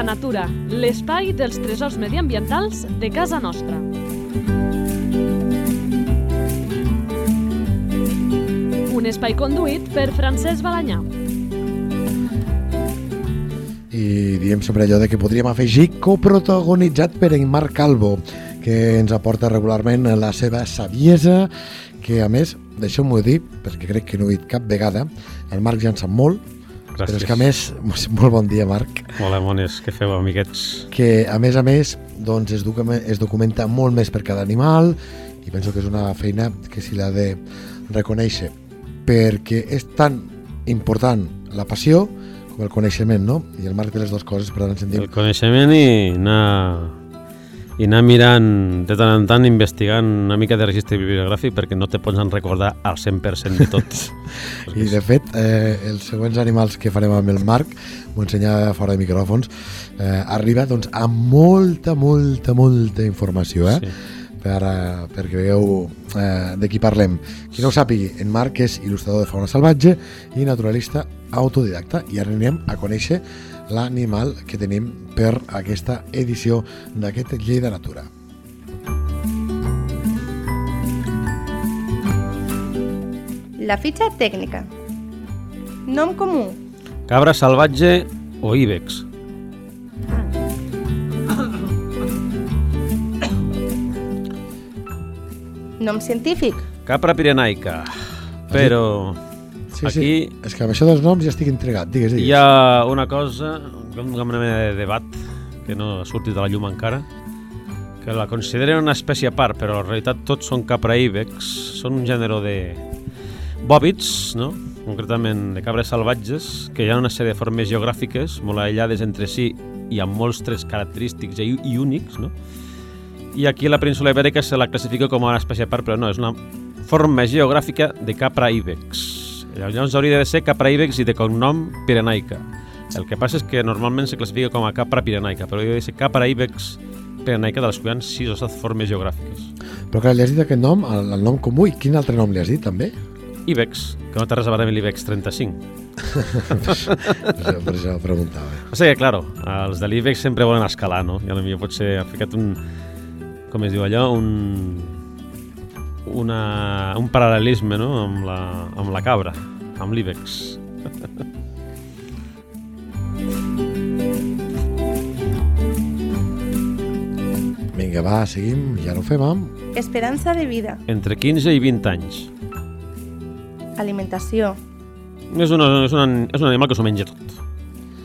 de Natura, l'espai dels tresors mediambientals de casa nostra. Un espai conduït per Francesc Balanyà. I diem sempre allò de que podríem afegir coprotagonitzat per en Marc Calvo, que ens aporta regularment la seva saviesa, que a més, deixeu-m'ho dir, perquè crec que no ho he dit cap vegada, el Marc ja en sap molt, Gràcies. però és que a més, molt bon dia Marc, Hola, mones, què feu, amiguets? que a més a més doncs es, documenta, es documenta molt més per cada animal i penso que és una feina que s'hi l'ha de reconèixer perquè és tan important la passió com el coneixement, no? I el Marc té les dues coses, per tant ens sentim El coneixement i anar, i anar mirant de tant en tant, investigant una mica de registre bibliogràfic perquè no te pots en recordar al 100% de tot. I de fet, eh, els següents animals que farem amb el Marc, m'ho ensenya fora de micròfons, eh, arriba doncs, amb molta, molta, molta informació, eh? Sí. per, uh, perquè veieu uh, de qui parlem. Qui no ho sàpigui, en Marc és il·lustrador de fauna salvatge i naturalista autodidacta i ara anem a conèixer l'animal que tenim per aquesta edició d'aquest Llei de Natura. La fitxa tècnica. Nom comú. Cabra salvatge o íbex. Nom científic. Capra pirenaica. Però Sí, aquí sí, és que amb això dels noms ja estic intrigat, digues, digues. hi ha una cosa, com una mena de debat que no ha sortit a la llum encara, que la consideren una espècie a part, però en realitat tots són capra íbex, són un gènere de bòbits, no? concretament de cabres salvatges, que hi ha una sèrie de formes geogràfiques molt aïllades entre si i amb molts trets característics i, i únics, no? i aquí a la península ibèrica se la classifica com una espècie a part, però no, és una forma geogràfica de capra íbex. Llavors hauria de ser capra íbex i de cognom pirenaica. El que passa és que normalment se classifica com a capra pirenaica, però hauria de ser capra íbex pirenaica de les quals hi ha 6 o 7 formes geogràfiques. Però clar, li has dit aquest nom, el, el nom comú, i quin altre nom li has dit, també? Íbex, que no té res a veure amb l'Ibex 35. per, això, per això preguntava. O sigui, claro, els de l'Ibex sempre volen escalar, no? I potser ha ficat un... Com es diu allò? Un... Una, un paral·lelisme, no?, amb la, amb la cabra, amb l'Ibex. Vinga, va, seguim, ja no ho fem amb... Esperança de vida. Entre 15 i 20 anys. Alimentació. És, una, és, un, és un animal que s'ho menja tot.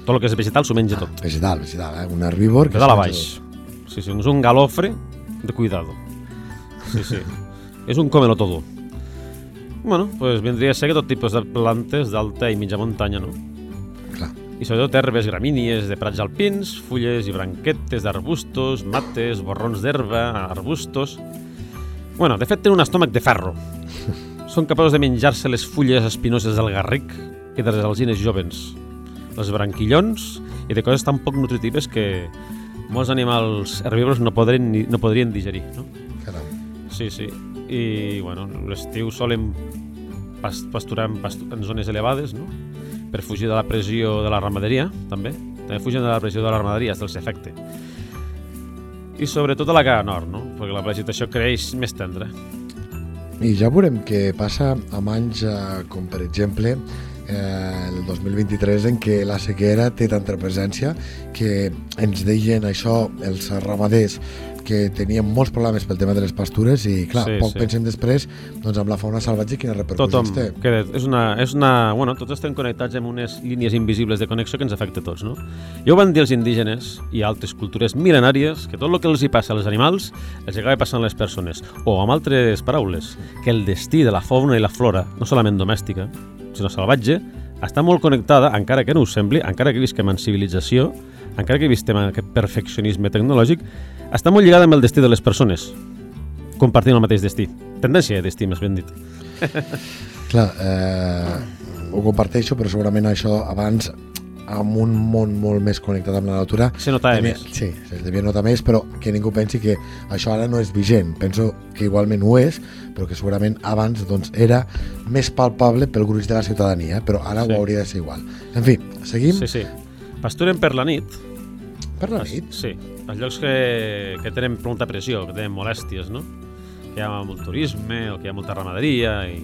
Tot el que és vegetal s'ho menja tot. Vegetal, vegetal, eh? Un herbívor... De dalt a baix. Sí, sí, és un galofre de cuidado. Sí, sí. És un cómelo todo. Bueno, pues vendria a ser que tot tipus de plantes d'alta i mitja muntanya, no? Clar. I sobretot herbes gramínies de prats alpins, fulles i branquetes d'arbustos, mates, borrons d'herba, arbustos... Bueno, de fet, tenen un estómac de ferro. Són capaços de menjar-se les fulles espinoses del garric i de les alzines jovens, els branquillons i de coses tan poc nutritives que molts animals herbívors no, podrien, no podrien digerir, no? Caram. Sí, sí. I, bueno, l'estiu solen pas, pasturar en, pastu en zones elevades, no? Per fugir de la pressió de la ramaderia, també. També fugen de la pressió de la ramaderia, és del efecte. I sobretot a la cara nord, no? Perquè la vegetació creix més tendra. I ja veurem què passa amb anys eh, com, per exemple, eh, el 2023 en què la sequera té tanta presència que ens deien això els ramaders que tenien molts problemes pel tema de les pastures i clar, Sí, poc sí. pensem després doncs, amb la fauna salvatge quines repercussions Tothom, té. que és una, és una... Bueno, tots estem connectats amb unes línies invisibles de connexió que ens afecta a tots, no? Ja ho van dir els indígenes i altres cultures mil·lenàries que tot el que els hi passa als animals els acaba passant a les persones. O, amb altres paraules, que el destí de la fauna i la flora, no solament domèstica, sinó salvatge, està molt connectada, encara que no us sembli, encara que visquem en civilització, encara que visquem en aquest perfeccionisme tecnològic, està molt lligada amb el destí de les persones, compartint el mateix destí. Tendència de destí, més ben dit. Clar, eh, ho comparteixo, però segurament això abans amb un món molt més connectat amb la natura Se notava més. Sí, es devia notar més, però que ningú pensi que això ara no és vigent. Penso que igualment ho és, però que segurament abans doncs, era més palpable pel gruix de la ciutadania, però ara Sí. ho hauria de ser igual. En fi, seguim. Sí, sí. Pasturen per la nit Per la nit? Sí, els llocs que, que tenen molta pressió, que tenen molèsties, no? Que hi ha molt turisme o que hi ha molta ramaderia i...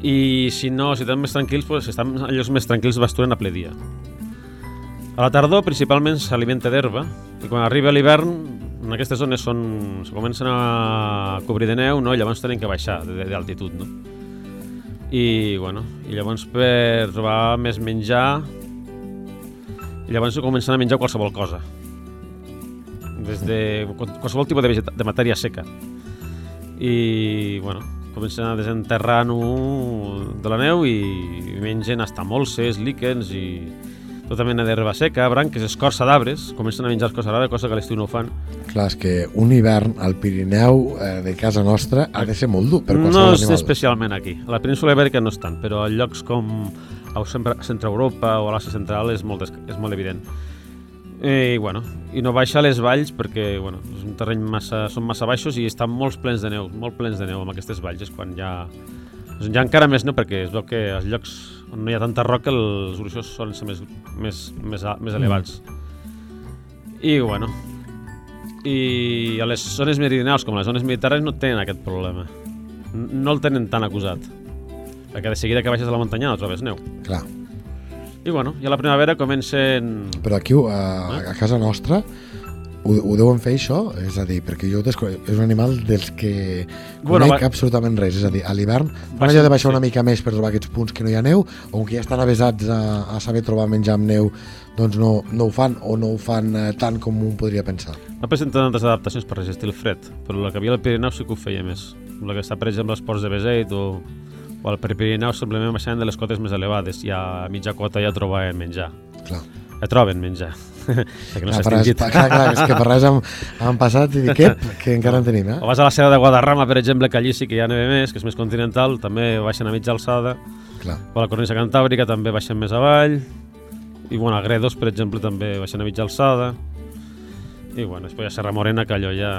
I si no, si estan més tranquils, pues, si estan en llocs més tranquils pasturen a ple dia. A la tardor principalment s'alimenta d'herba i quan arriba l'hivern en aquestes zones són, se comencen a cobrir de neu no? i llavors tenen que baixar d'altitud. No? I, bueno, I llavors per trobar més menjar i llavors comencen a menjar qualsevol cosa des de qualsevol tipus de, vegeta- de matèria seca i bueno, comencen a desenterrar-ho de la neu i mengen hasta molses, líquens i tota mena d'herba seca, branques, escorça d'arbres, comencen a menjar escorça d'arbres, cosa que a l'estiu no ho fan. Clar, és que un hivern al Pirineu eh, de casa nostra ha de ser molt dur per no qualsevol és animal. especialment aquí. A la península ibèrica no és tant, però a llocs com a Centre Europa o a l'Àsia Central és molt, és molt evident. I, bueno, i no baixa a les valls perquè bueno, és un terreny massa, són massa baixos i estan molts plens de neu, molt plens de neu amb aquestes valls, és quan ja... Ja encara més neu perquè es veu que als llocs on no hi ha tanta roca els gruixos solen ser més, més, més, a- més elevats. I bueno, i a les zones meridionals com les zones mediterrànies no tenen aquest problema. No el tenen tan acusat. Perquè de seguida que baixes a la muntanya no trobes neu. Clar, I bueno, i a la primavera comencen... però aquí a, a casa nostra ho, ho deuen fer això? És a dir, perquè jo és un animal dels que Bueno, conec va- absolutament res. És a dir, a l'hivern Va allò de baixar sí. una mica més per trobar aquests punts que no hi ha neu, o que ja estan avesats a, a saber trobar menjar amb neu, doncs no, no ho fan o no ho fan eh, tant com un podria pensar. No presenten tantes adaptacions per resistir el fred, però la que havia al Pirineu sí que ho feia més. La que està, per exemple, als ports de Beseit o, o al Pirineu simplement baixaven de les cotes més elevades i a mitja cota ja trobaven menjar. Clar. Ja troben menjar. Perquè no s'ha extingit. clar, clar, és que per res han, han passat i dic, ep, que encara en tenim, eh? O vas a la serra de Guadarrama, per exemple, que allí sí que hi ha neve més, que és més continental, també baixen a mitja alçada. Clar. O a la cornisa cantàbrica també baixen més avall. I bueno, a Gredos, per exemple, també baixen a mitja alçada. I bueno, després ha Serra Morena, que allò ja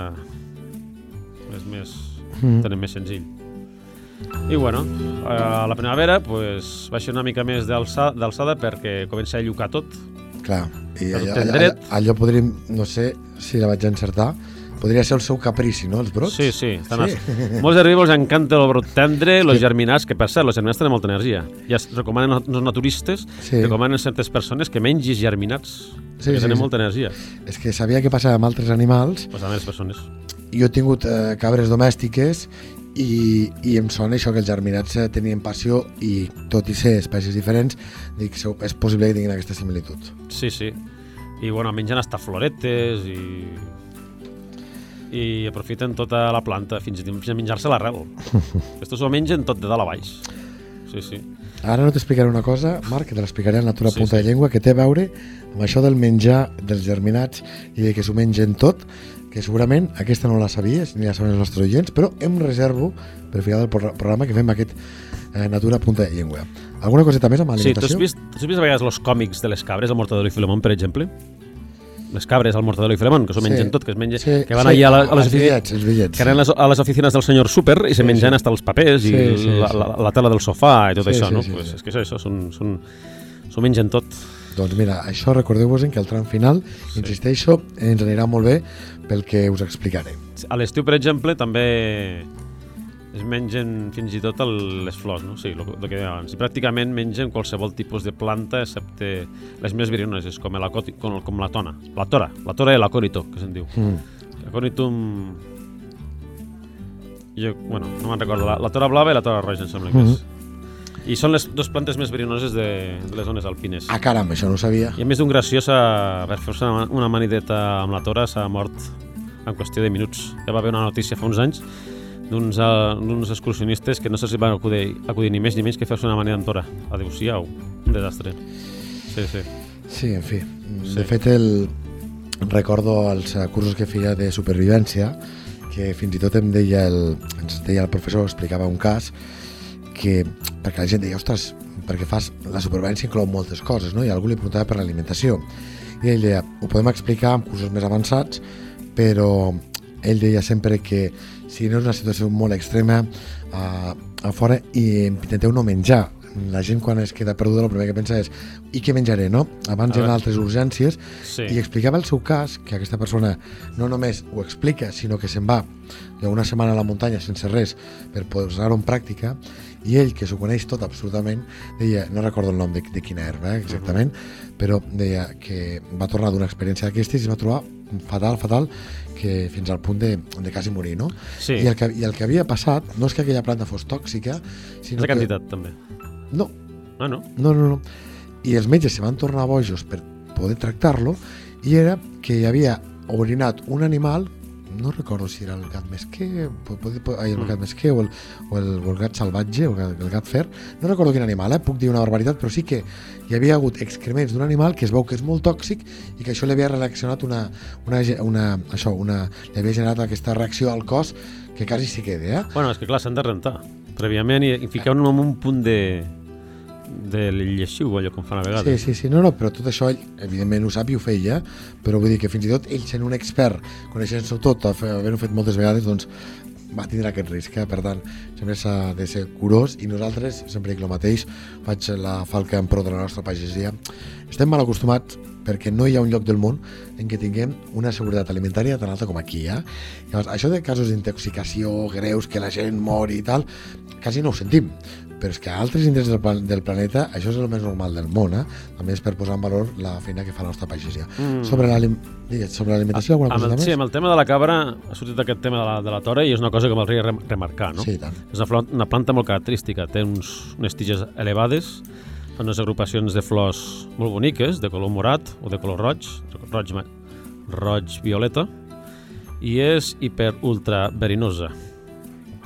és més... Mm. tenen més senzill. I bueno, a la primavera pues, baixa una mica més d'alça- d'alçada perquè comença a llucar tot. Clar, i allò, allò, allò, allò podríem, no sé si la vaig encertar, podria ser el seu caprici, no, els brots? Sí, sí. Estan Sí. sí. Molts herbívors encanta el brot tendre, els germinats, que per cert, els germinats tenen molta energia. Ja es recomanen els naturistes, Sí. recomanen certes persones que mengis germinats, Sí, que sí, tenen sí. molta energia. És que sabia que passava amb altres animals. Pues a les persones. Jo he tingut eh, cabres domèstiques i, i em sona això que els germinats eh, tenien passió i tot i ser espècies diferents, dic, és possible que tinguin aquesta similitud. Sí, sí. I bueno, mengen hasta floretes i i aprofiten tota la planta fins i tot a menjar-se l'arrel. Estos ho mengen tot de dalt a baix. Sí, sí. Ara no t'explicaré una cosa, Marc, que te l'explicaré a Natura Sí, Punta sí. de Llengua, que té a veure amb això del menjar dels germinats i de que s'ho mengen tot, que segurament aquesta no la sabies, ni la saben els nostres oients, però em reservo per al final del pro- programa que fem aquest eh, Natura Punta de Llengua. Alguna coseta més amb Sí, tu has alimentació? vist, tu has vist a vegades els còmics de les cabres, el Mortadelo i Filemón, per exemple? Les cabres, el Mortadelo i Filemón, que s'ho Sí. mengen tot, que es mengen, Sí, que van sí, allà a, la, a les bitllets, els bitllets. que anen a les, oficines del senyor Super i se Sí, mengen sí. hasta els papers i Sí, sí, la, sí. la, la tela del sofà i tot Sí, això, sí, no? sí, pues sí. És que és això, són, són, s'ho mengen tot. Doncs mira, això recordeu-vos que al tram final, Sí. insisteixo, ens anirà molt bé pel que us explicaré. A l'estiu, per exemple, també es mengen fins i tot el, les flors, no? Sí, el, el que deia abans. I pràcticament mengen qualsevol tipus de planta, excepte les més virinones, com la, com, com la tona. La tora, la tora i l'acònito, que se'n diu. Mm. L'acònitum... Jo, bueno, no me'n recordo. La, la tora blava i la tora roja, em sembla que és. I són les dues plantes més verinoses de, de les zones alpines. Ah, caram, això no ho sabia. I a més d'un graciós, a, per fer-se una, una manideta amb la tora, s'ha mort en qüestió de minuts. Ja va haver una notícia fa uns anys d'uns eh, excursionistes que no sé si van acudir, acudir ni més ni menys que fer-se una manida amb tora. Adéu-siau, un desastre. Sí, sí. Sí, en fi. Sí. De fet, el... recordo els eh, cursos que feia de supervivència que fins i tot em deia el, ens deia el professor, explicava un cas que, perquè la gent deia, ostres, perquè fas, la supervivència inclou moltes coses, no? I algú li preguntava per l'alimentació. I ell deia, ho podem explicar amb cursos més avançats, però ell deia sempre que si no és una situació molt extrema, a, a fora i intenteu no menjar la gent quan es queda perduda el primer que pensa és i què menjaré, no? Abans hi ha veure. altres urgències Sí. i explicava el seu cas, que aquesta persona no només ho explica, sinó que se'n va de una setmana a la muntanya sense res per posar-ho en pràctica i ell, que s'ho coneix tot absolutament, deia, no recordo el nom de, de quina herba eh, exactament, però deia que va tornar d'una experiència d'aquestes i es va trobar fatal, fatal, que fins al punt de, de quasi morir, no? Sí. I, el que, I el que havia passat no és que aquella planta fos tòxica, sinó La que... quantitat, també. No, Ah, no? no, no, no. I els metges se van tornar bojos per poder tractar-lo i era que hi havia orinat un animal no recordo si era el gat mesquer ai, el Mm. gat mesquer o el, o el, o el gat salvatge o el el gat fer no recordo quin animal, eh? puc dir una barbaritat però sí que hi havia hagut excrements d'un animal que es veu que és molt tòxic i que això li havia reaccionat una, una, una, això, una, li havia generat aquesta reacció al cos que quasi s'hi queda, eh? Bueno, és que clar, s'han de rentar prèviament i, i ficar en un punt de de lleixiu, allò com fan a Sí, vegades. sí, sí, no, no, però tot això ell, evidentment, ho sap i ho feia, però vull dir que fins i tot ell sent un expert, coneixent-s'ho tot, havent-ho fet moltes vegades, doncs va tindre aquest risc, eh? per tant, sempre s'ha de ser curós i nosaltres, sempre dic el mateix, faig la falca en pro de la nostra pagesia, estem mal acostumats perquè no hi ha un lloc del món en què tinguem una seguretat alimentària tan alta com aquí. Eh? Llavors, això de casos d'intoxicació greus, que la gent mori i tal, quasi no ho sentim, però és que a altres indrets del, plan del planeta això és el més normal del món, eh? també és per posar en valor la feina que fa la nostra pagesia. Mm. Sobre l'alimentació, alguna Amb cosa el, més? sí, amb el tema de la cabra ha sortit aquest tema de la, de la tora i és una cosa que m'hauria rem remarcar, no? Sí, tant. És una, una planta molt característica, té uns, unes tiges elevades, fan unes agrupacions de flors molt boniques, de color morat o de color roig, roig, roig violeta, i és hiper ultra verinosa.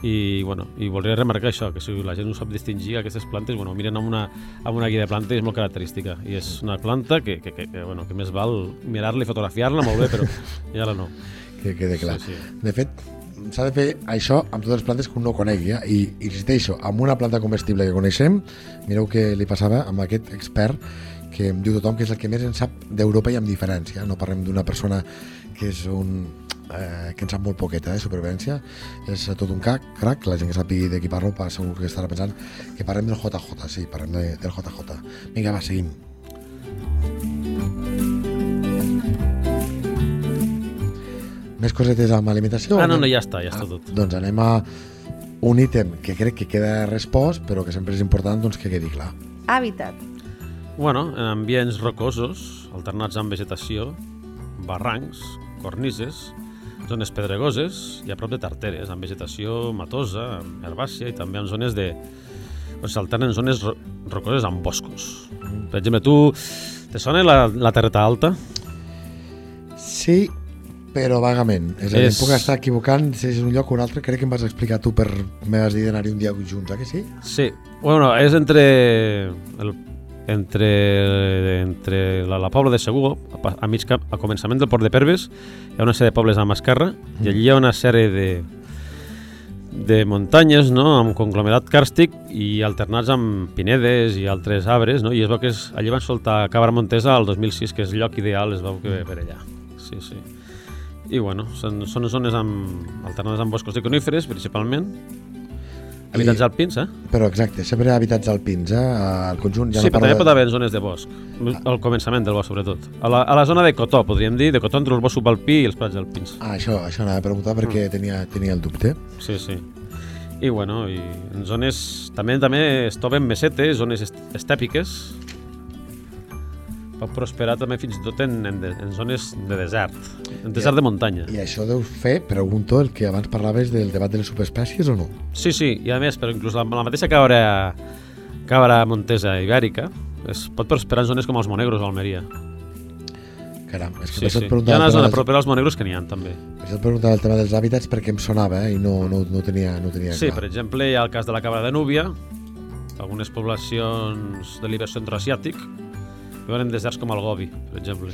I, bueno, i voldria remarcar això, que si la gent no sap distingir aquestes plantes, bueno, miren amb una, amb una guia de és molt característica. I és una planta que, que, que, que, bueno, que més val mirar-la i fotografiar-la molt bé, però ja la no. Que quede clar. Sí, sí. De fet, s'ha de fer això amb totes les plantes que un no conegui. Eh? I, i insisteixo, amb una planta comestible que coneixem, mireu què li passava amb aquest expert que em diu tothom que és el que més en sap d'Europa i amb diferència. No parlem d'una persona que és un eh, que en sap molt poqueta de supervivència és tot un crac, crac la gent que sàpiga de qui parlo pa- segur que estarà pensant que parlem del JJ, sí, parlem de, del JJ vinga va, seguim més cosetes amb alimentació? Ah, no, no, ja està, ja està tot. doncs anem a un ítem que crec que queda respost, però que sempre és important doncs, que quedi clar. Hàbitat. Bueno, en ambients rocosos, alternats amb vegetació, barrancs, cornises, zones pedregoses i a prop de tarteres, amb vegetació matosa, amb herbàcia i també en zones de... on s'alternen zones ro rocoses amb boscos. Per exemple, tu... Te sona la, la Terreta Alta? Sí, però vagament. És a dir, És- puc estar equivocant si és un lloc o un altre. Crec que em vas explicar tu per... Me vas dir d'anar-hi un dia junts, eh que sí? Sí. Bueno, és entre... El, entre, entre la, la Pobla de Segur, a, a mig a començament del Port de Perves, hi ha una sèrie de pobles amb esquerra, i allí hi ha una sèrie de, de muntanyes, no?, amb conglomerat càrstic i alternats amb pinedes i altres arbres, no?, i es veu que és, allí van soltar Cabra Montesa al 2006, que és el lloc ideal, es veu que per allà. Sí, sí. I bueno, són, són zones amb, alternades amb boscos de coníferes, principalment, habitats alpins, eh? Però exacte, sempre habitats alpins, eh? Al conjunt ja sí, no però també de- pot haver zones de bosc, al començament del bosc, sobretot. A la, a la zona de Cotó, podríem dir, de Cotó entre el bosc subalpí i els prats alpins. Ah, això, això anava a preguntar perquè Mm. tenia, tenia el dubte. Sí, sí. I bueno, i en zones... També també es troben mesetes, zones est estèpiques. Pot prosperar també fins i tot en, en, de, en zones de desert, en desert de muntanya. I això deu fer, pregunto, el que abans parlaves del debat de les subespècies o no? Sí, sí, i a més, però inclús la, la mateixa cabra, cabra montesa ibèrica es pot prosperar en zones com els Monegros o Almeria. Caram, és que Sí, sí. Hi ha una zona dels, propera als Monegros que n'hi ha també. per això et preguntava el tema dels hàbitats perquè em sonava eh? i no, no, no tenia, no tenia Sí, clar. per exemple, hi ha el cas de la cabra de Núbia, algunes poblacions de l'hivern centroasiàtic, viuen en deserts com el Gobi, per exemple.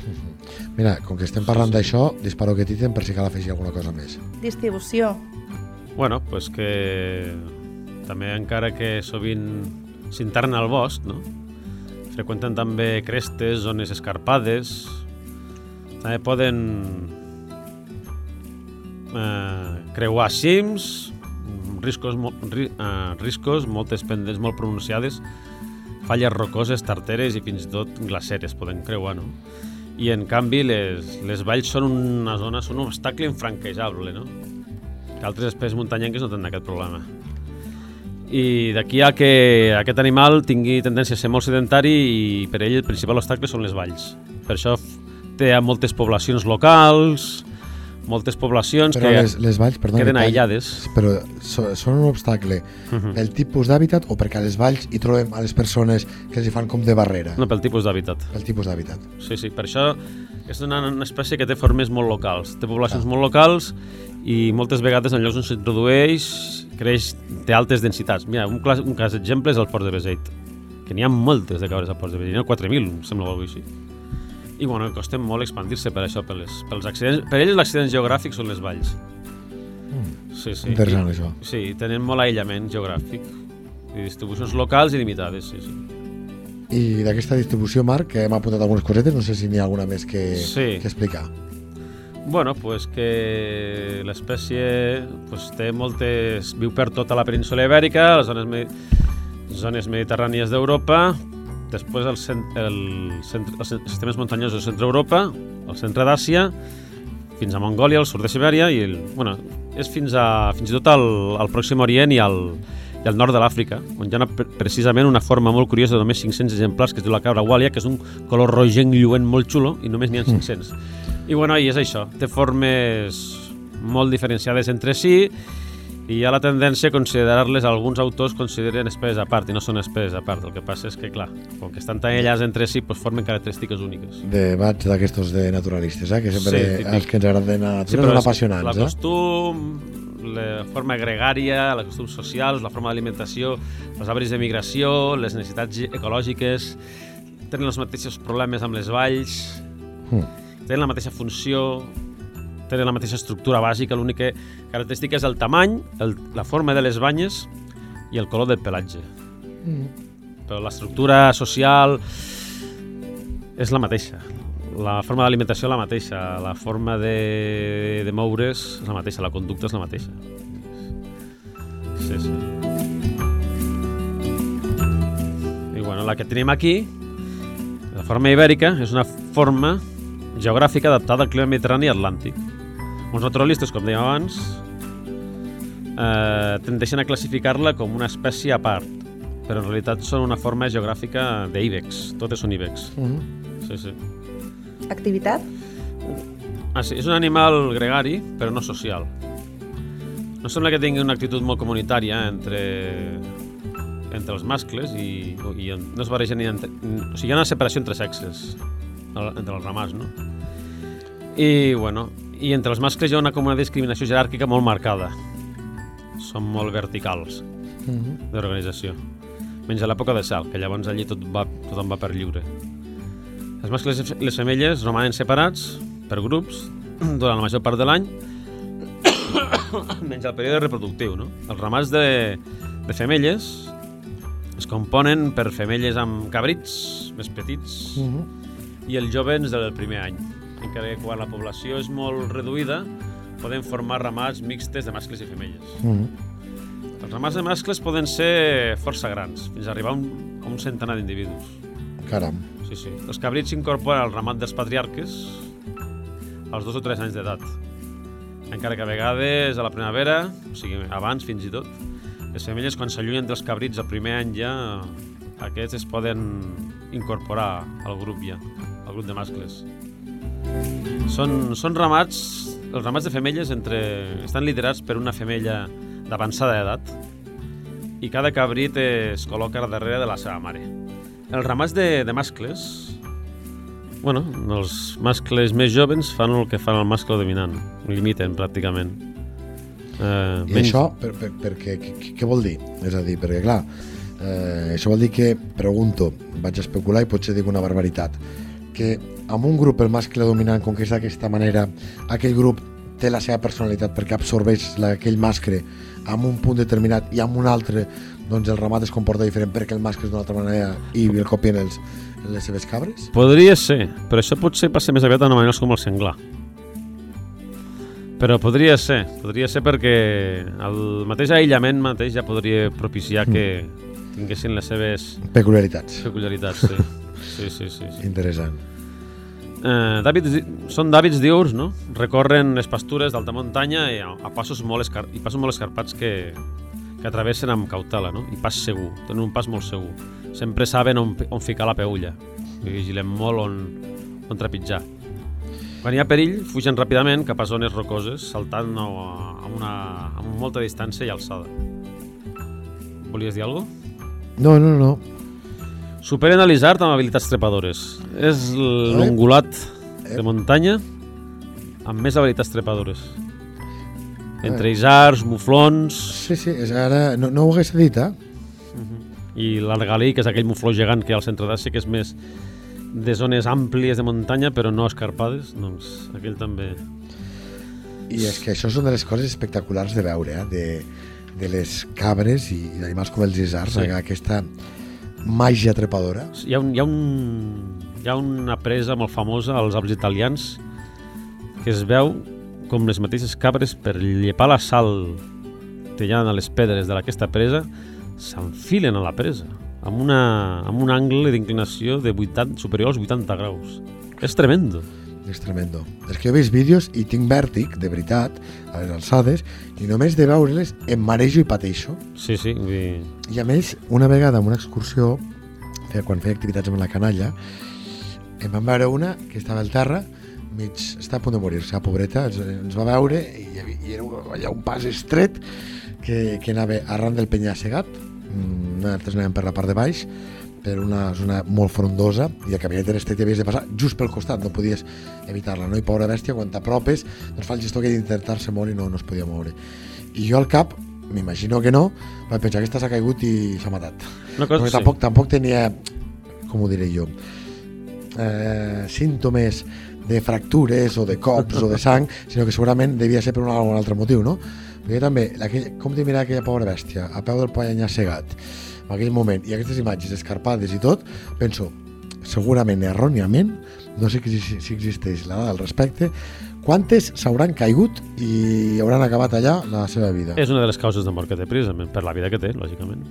Mira, com que estem parlant d'això, disparo aquest ítem per si cal afegir alguna cosa més. Distribució. Bueno, pues que també encara que sovint s'internen al bosc, no? freqüenten també crestes, zones escarpades, també poden eh, creuar cims, riscos, molt, ri, uh, riscos, moltes pendents molt pronunciades, falles rocoses, tarteres i fins i tot glaceres poden creuar, no? I en canvi les, les valls són una zona, són un obstacle infranquejable, no? Que altres espècies muntanyenques no tenen aquest problema. I d'aquí a que aquest animal tingui tendència a ser molt sedentari i per ell el principal obstacle són les valls. Per això té moltes poblacions locals, moltes poblacions Però que les, les valls, perdona, queden que aïllades. però són un obstacle Mhm. el tipus d'hàbitat o perquè a les valls hi trobem a les persones que els hi fan com de barrera? No, pel tipus d'hàbitat. El tipus d'hàbitat. Sí, sí, per això és una, una espècie que té formes molt locals, té poblacions Ah. molt locals i moltes vegades en llocs on s'introdueix creix, té altes densitats. Mira, un, clas, un cas exemple és el Port de Beseit, que n'hi ha moltes de cabres al Port de Beseit, n'hi ha 4.000, em sembla alguna cosa així. I bueno, costa molt expandir-se per això, per, les, pels accidents. Per ells l'accident geogràfic són les valls. Sí, sí. Interessant, I, això. Sí, tenen molt aïllament geogràfic i distribucions locals i limitades, sí, sí. I d'aquesta distribució, Marc, que hem apuntat algunes cosetes, no sé si n'hi ha alguna més que, Sí. que explicar. Bueno, pues que l'espècie pues, té moltes... viu per tota la península ibèrica, les zones, me, zones mediterrànies d'Europa, després el, cent, el, centre, els sistemes muntanyosos de centre Europa, el centre d'Àsia, fins a Mongòlia, al sud de Sibèria, i el, bueno, és fins, a, fins i tot al, al Pròxim Orient i al, i al nord de l'Àfrica, on hi ha una, precisament una forma molt curiosa de només 500 exemplars, que es diu la cabra wàlia, que és un color rogenc lluent molt xulo, i només n'hi ha 500. I bueno, i és això, té formes molt diferenciades entre si i hi ha la tendència a considerar-les, alguns autors consideren espècies a part i no són espècies a part. El que passa és que, clar, com que estan tan aïllades entre si, doncs formen característiques úniques. Debats d'aquestos de naturalistes, eh? que sempre Sí, els que ens agraden a Sí, sí, són apassionants. La Eh? costum, la forma gregària, els costums socials, la forma d'alimentació, els hàbits de migració, les necessitats ecològiques, tenen els mateixos problemes amb les valls, Mm. tenen la mateixa funció, tenen la mateixa estructura bàsica, l'única característica és el tamany, el, la forma de les banyes i el color del pelatge. Mm. Però l'estructura social és la mateixa. La forma d'alimentació és la mateixa, la forma de, de moure's és la mateixa, la conducta és la mateixa. Sí, sí. I bueno, la que tenim aquí, la forma ibèrica, és una forma geogràfica adaptada al clima mediterrani i atlàntic. Uns naturalistes, com dèiem abans, eh, tendeixen a classificar-la com una espècie a part, però en realitat són una forma geogràfica d'íbex, totes són íbex. Mm. Sí, sí. Activitat? Ah, sí, és un animal gregari, però no social. No sembla que tingui una actitud molt comunitària entre, entre els mascles i, i no es barregen ni entre, o sigui, hi ha una separació entre sexes entre els ramats, no? I, bueno, i entre els mascles hi ha una, com una discriminació jeràrquica molt marcada. Són molt verticals Mm. d'organització. Menys a l'època de sal, que llavors allí tot va, tothom va per lliure. Els mascles i les femelles romanen separats per grups durant la major part de l'any, menys el període reproductiu. No? Els ramats de, de femelles es componen per femelles amb cabrits més petits Mm. i els jovens del primer any. Encara que quan la població és molt reduïda, poden formar ramats mixtes de mascles i femelles. Mm. Els ramats de mascles poden ser força grans, fins a arribar a un, a un centenar d'individus. Caram. Sí, sí. Els cabrits s'incorporen al ramat dels patriarques als dos o tres anys d'edat. Encara que a vegades a la primavera, o sigui, abans fins i tot, les femelles quan s'allunyen dels cabrits el primer any ja, aquests es poden incorporar al grup ja, al grup de mascles. Són, són ramats, els ramats de femelles entre, estan liderats per una femella d'avançada edat i cada cabrit es col·loca darrere de la seva mare. Els ramats de, de mascles, bueno, els mascles més joves fan el que fan el mascle dominant, limiten pràcticament. Eh, I això, per, per, perquè, què, què vol dir? És a dir, perquè clar, eh, això vol dir que, pregunto, vaig especular i potser dic una barbaritat, que amb un grup el mascle dominant, és d'aquesta manera, aquell grup té la seva personalitat perquè absorbeix aquell mascle amb un punt determinat i amb un altre doncs el ramat es comporta diferent perquè el mascle és d'una altra manera i el copien els, les seves cabres? Podria ser, però això potser passa més aviat en animals com el senglar. Però podria ser, podria ser perquè el mateix aïllament mateix ja podria propiciar que tinguessin les seves Peculiaritats. peculiaritats, sí. Sí, sí, sí. sí. Interessant. Eh, d'hàbits, són d'hàbits diurs, no? Recorren les pastures d'alta muntanya i a, a passos molt, escar i passos molt escarpats que, que travessen amb cautela, no? I pas segur, tenen un pas molt segur. Sempre saben on, on ficar la peulla. I vigilen molt on, on trepitjar. Quan hi ha perill, fugen ràpidament cap a zones rocoses, saltant a, a, una, a molta distància i alçada. Volies dir alguna cosa? No, no, no. Superen a l'Isard amb habilitats trepadores. És l'ungulat de muntanya amb més habilitats trepadores. Entre isards, muflons Sí, sí, és ara... No, no ho hagués dit, eh? i l'argalí, que és aquell mufló gegant que hi ha al centre d'Àsia, que és més de zones àmplies de muntanya però no escarpades, doncs aquell també... I és que això són de les coses espectaculars de veure, eh? de, de les cabres i d'animals com els isards, Sí. sí. aquesta màgia trepadora. Hi ha, un, hi, ha un, hi ha una presa molt famosa als Alps italians que es veu com les mateixes cabres per llepar la sal tallant a les pedres d'aquesta presa s'enfilen a la presa amb, una, amb un angle d'inclinació de 80, superior als 80 graus. És tremendo. És tremendo. És que jo he vist vídeos i tinc vèrtic, de veritat, a les alçades, i només de veure-les em marejo i pateixo. Sí, sí. dir, I a més, una vegada en una excursió, quan feia activitats amb la canalla, em van veure una que estava al terra, mig, està a punt de morir-se, pobreta, ens, ens va veure i, hi havia, i era un, allà un pas estret que, que anava arran del penya-segat, mm, nosaltres anàvem per la part de baix, per una zona molt frondosa i el cabinet era estret havies de passar just pel costat, no podies evitar-la, no? I pobra bèstia, quan t'apropes, doncs fa el gestor que d'intentar-se moure i no, no es podia moure. I jo al cap, m'imagino que no, vaig pensar que esta s'ha caigut i s'ha matat. una cosa, Perquè tampoc, tampoc tenia, com ho diré jo, eh, símptomes de fractures o de cops o de sang, sinó que segurament devia ser per un, algun altre motiu, no? Perquè també, aquell, com te mirar aquella pobra bèstia, a peu del pollanyà segat, en aquell moment, i aquestes imatges escarpades i tot, penso, segurament erròniament, no sé si, si existeix la dada al respecte, quantes s'hauran caigut i hauran acabat allà la seva vida. És una de les causes de mort que té precisament, per la vida que té, lògicament.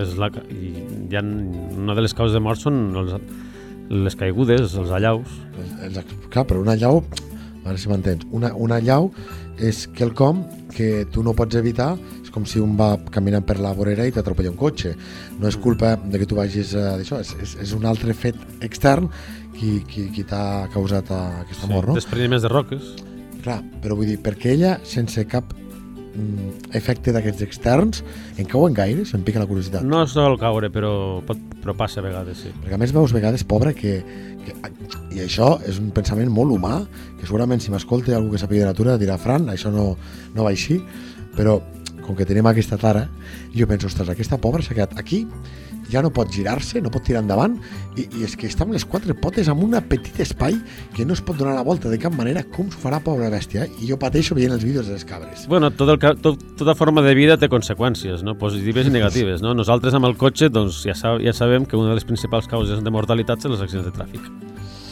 És la, i hi ha, una de les causes de mort són els, les caigudes, els allaus. Els, els, clar, però una llau, a veure si m'entens, una, una llau és quelcom que tu no pots evitar, és com si un va caminant per la vorera i t'atropella un cotxe. No és culpa de que tu vagis a d'això, és, és, és un altre fet extern qui, qui, qui t'ha causat a aquesta mort, no? Despreniments de roques. Clar, però vull dir, perquè ella, sense cap mm, efecte d'aquests externs, en cauen gaire, se'm pica la curiositat. No sol caure, però, pot, però passa a vegades, sí. Perquè a més veus vegades, pobra, que, que... I això és un pensament molt humà, que segurament si m'escolta algú que sàpiga de natura dirà, Fran, això no, no va així, però com que tenim aquesta tara, jo penso, ostres, aquesta pobra s'ha quedat aquí, ja no pot girar-se, no pot tirar endavant, i, i és que està amb les quatre potes en un petit espai que no es pot donar la volta de cap manera, com s'ho farà, pobra bèstia, eh? i jo pateixo veient els vídeos de les cabres. Bueno, tot el, tot, tota forma de vida té conseqüències, no? positives i negatives. No? Nosaltres amb el cotxe doncs, ja, sa ja sabem que una de les principals causes de mortalitat són les accidents de tràfic.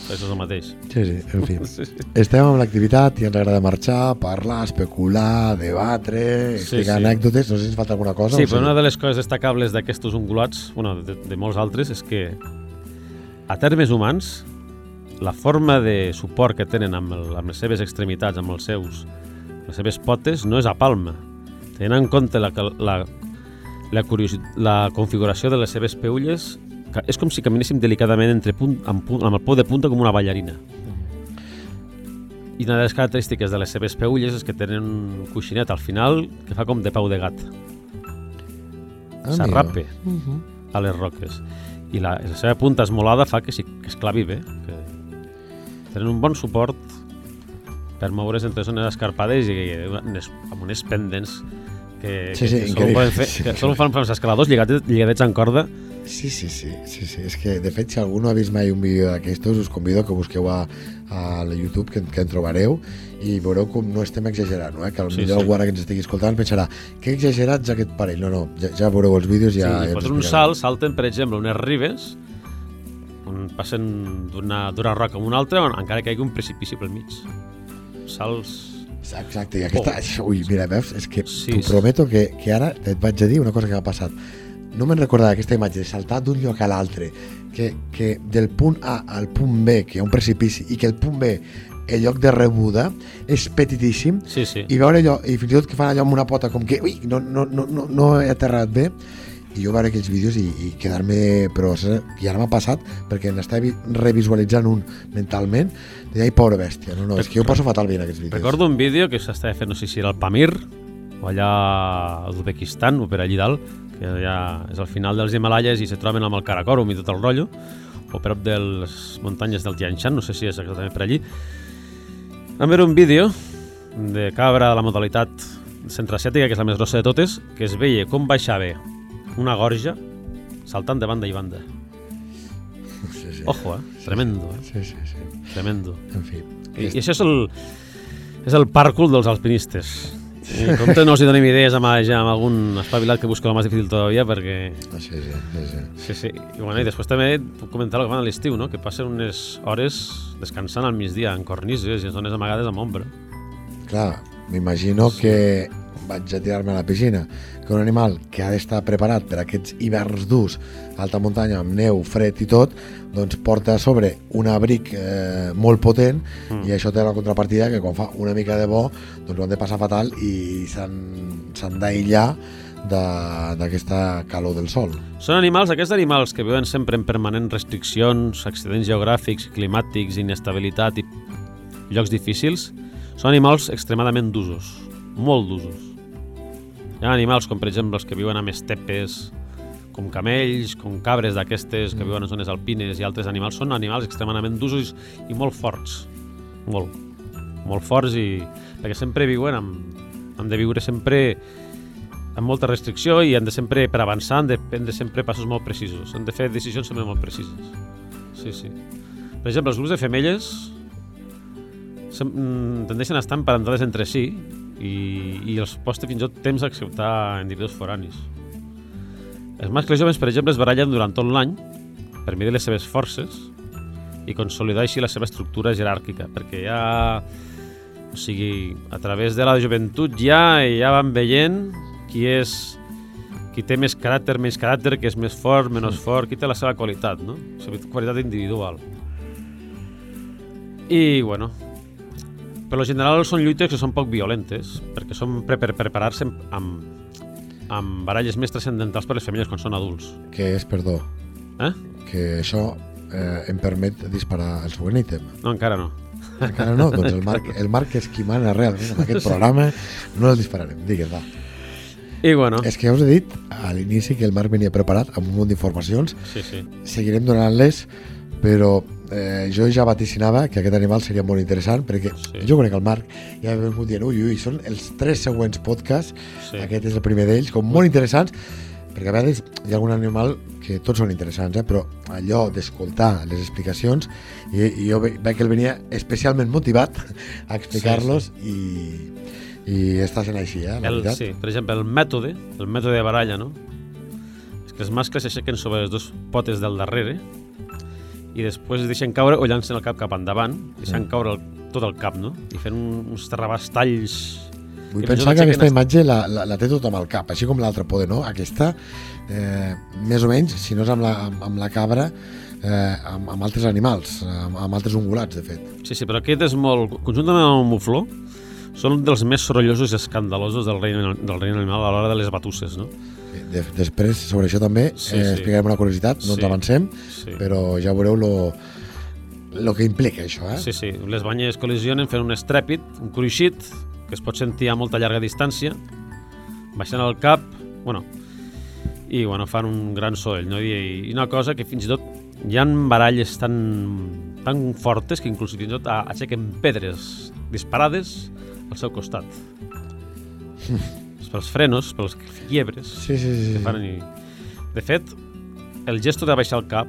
Això és el mateix. Sí, sí, en fi. Sí, sí. Estem amb l'activitat i ens agrada marxar, parlar, especular, debatre, Sí, explicar sí. anècdotes, no sé si ens falta alguna cosa. Sí, però sigui- una de les coses destacables d'aquests ungulats, bueno, de, de molts altres, és que a termes humans, la forma de suport que tenen amb, el, amb les seves extremitats, amb els seus, les seves potes, no és a palma. Tenint en compte la, la, la, curiosi- la configuració de les seves peulles, és com si caminessin delicadament entre punt, amb, punt, amb el pou de punta com una ballarina. I una de les característiques de les seves peulles és que tenen un coixinet al final que fa com de peu de gat. Ah, s'arrape. Uh -huh. a les roques. I la, la seva punta esmolada fa que, sí, que es clavi bé, que tenen un bon suport per moure's entre zones escarpades i unes, amb unes pendents que, Sí, sí, que, que, solo poden fer, que solo fan els escaladors lligats, lligats en corda. Sí, sí, sí, sí, sí. És que, de fet, si algú no ha vist mai un vídeo d'aquestos, us convido que busqueu a, a la YouTube, que, que en trobareu, i veureu com no estem exagerant, no? eh? que potser sí, sí. algú ara que ens estigui escoltant pensarà que exagerats aquest parell. No, no, ja, ja veureu els vídeos i ja, sí, ja foten un salt, salten, per exemple, unes ribes, on passen d'una roca a una altra, on encara que hi hagi un precipici pel mig. Salts Exacte, i aquesta... Oh. Ui, mira, veus? És que Sí, t'ho prometo que, que ara et vaig a dir una cosa que m'ha passat. No me'n recordava aquesta imatge de saltar d'un lloc a l'altre, que, que del punt A al punt B, que hi ha un precipici, i que el punt B, el lloc de rebuda, és petitíssim, Sí, sí. i veure allò, i fins i tot que fan allò amb una pota com que, ui, no, no, no, no, no he aterrat bé, i jo veure aquells vídeos i, i quedar-me... Però i ara m'ha passat perquè n'estava vi- revisualitzant un mentalment i ai, pobra bèstia, no, no, és que jo passo fatal veient aquests vídeos. Recordo un vídeo que s'estava fent, no sé si era el Pamir, o allà a Uzbekistan, o per allí dalt, que ja és al final dels Himalayas i se troben amb el Karakorum i tot el rotllo, o prop de les muntanyes del Tian Shan, no sé si és exactament per allí. Vam veure un vídeo de cabra de la modalitat centroasiàtica, que és la més grossa de totes, que es veia com baixava una gorja saltant de banda i banda. Sí, sí. Ojo, eh? Tremendo, eh? Sí, sí, sí. Tremendo. En fi. I, i això és el, és el pàrcul dels alpinistes. I compte no hi donem idees amb, ja amb algun espavilat que busca el més difícil todavía, perquè... Ah, Sí, sí, sí, sí. Sí, sí. I, bueno, i després també puc comentar el que fan a l'estiu, no? que passen unes hores descansant al migdia en cornises i en zones amagades amb ombra. Clar, m'imagino que vaig a tirar-me a la piscina, que un animal que ha d'estar preparat per aquests hiverns durs, alta muntanya, amb neu, fred i tot, doncs porta a sobre un abric eh, molt potent mm. i això té la contrapartida que quan fa una mica de bo doncs ho han de passar fatal i s'han d'aïllar de- d'aquesta calor del sol. Són animals, aquests animals que viuen sempre en permanents restriccions, accidents geogràfics, climàtics, inestabilitat i llocs difícils, són animals extremadament d'usos, molt d'usos. Hi ha animals com, per exemple, els que viuen amb estepes, com camells, com cabres d'aquestes que viuen en zones alpines i altres animals. Són animals extremadament d'usos i molt forts. Molt. Molt forts i... perquè sempre viuen amb... han de viure sempre amb molta restricció i han de sempre, per avançar, han de prendre sempre passos molt precisos. Han de fer decisions sempre molt precises. Sí, sí. Per exemple, els grups de femelles mm, tendeixen a estar emparentades entre si i, i els posta fins i tot temps a acceptar individus foranis. Els mascles joves, per exemple, es barallen durant tot l'any per medir les seves forces i consolidar així la seva estructura jeràrquica, perquè ja... O sigui, a través de la joventut ja ja van veient qui és qui té més caràcter, menys caràcter, qui és més fort, menys fort, qui té la seva qualitat, no? La seva qualitat individual. I, bueno, per lo general són lluites que són poc violentes, perquè són pre per preparar-se amb, amb, amb baralles més transcendentals per les femelles quan són adults. Que és, perdó, Eh? que això eh, em permet disparar el següent ítem. No, encara no. Encara no, doncs el Marc, el Marc és qui mana realment en aquest programa, no el dispararem, digues, va. I, bueno, És que ja us he dit a l'inici que el Marc venia preparat amb un munt d'informacions, sí, sí. seguirem donant-les, però eh, jo ja vaticinava que aquest animal seria molt interessant, perquè Sí. sí. jo conec el Marc i ha vingut dient, ui, ui, són els tres següents podcasts, Sí. sí. aquest és el primer d'ells, com molt interessants, perquè a vegades hi ha algun animal que tots són interessants, eh? però allò d'escoltar les explicacions, i, i jo ve- veig que ell venia especialment motivat a explicar-los i, i està sent així, eh? La El, veritat. sí, per exemple, el mètode, el mètode de baralla, no? És que els mascles s'aixequen sobre les dues potes del darrere i després es deixen caure o llancen el cap cap endavant, deixant Mm. caure el, tot el cap, no? I fent un, uns terrabastalls... Vull pensar que aquesta imatge la, la, la té tothom al cap, així com l'altra poder, no? Aquesta, eh, més o menys, si no és amb la, amb, amb la cabra, eh, amb, amb altres animals, amb, amb altres ungulats, de fet. Sí, sí, però aquest és molt... Conjuntament amb el mufló, són un dels més sorollosos i escandalosos del reino, del reino animal a l'hora de les batusses, no? De, després, sobre això també, Sí, sí, sí. eh, explicarem una curiositat, no Sí. ens avancem, Sí. però ja veureu lo, lo que implica això, eh? Sí, sí, les banyes col·lisionen fent un estrèpit, un cruixit, que es pot sentir a molta llarga distància, baixant el cap, bueno, i bueno, fan un gran soroll, no? I, i una cosa que fins i tot hi ha baralles tan, tan fortes que inclús fins i tot aixequen pedres disparades al seu costat. pels frenos, pels quiebres Sí, sí, sí. que fan. I... De fet, el gesto de baixar el cap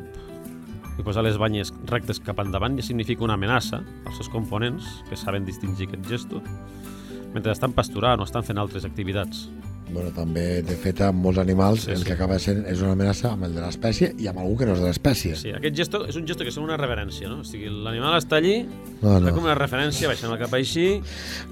i posar les banyes rectes cap endavant ja significa una amenaça als seus components, que saben distingir aquest gesto, mentre estan pasturant o estan fent altres activitats. Bueno, també, de fet, amb molts animals Sí, el sí. que acaba sent és una amenaça amb el de l'espècie i amb algú que no és de l'espècie. Sí, aquest gesto és un gesto que sembla una reverència, no? O sigui, l'animal està allí, No, fa no. com una referència, baixant el cap així,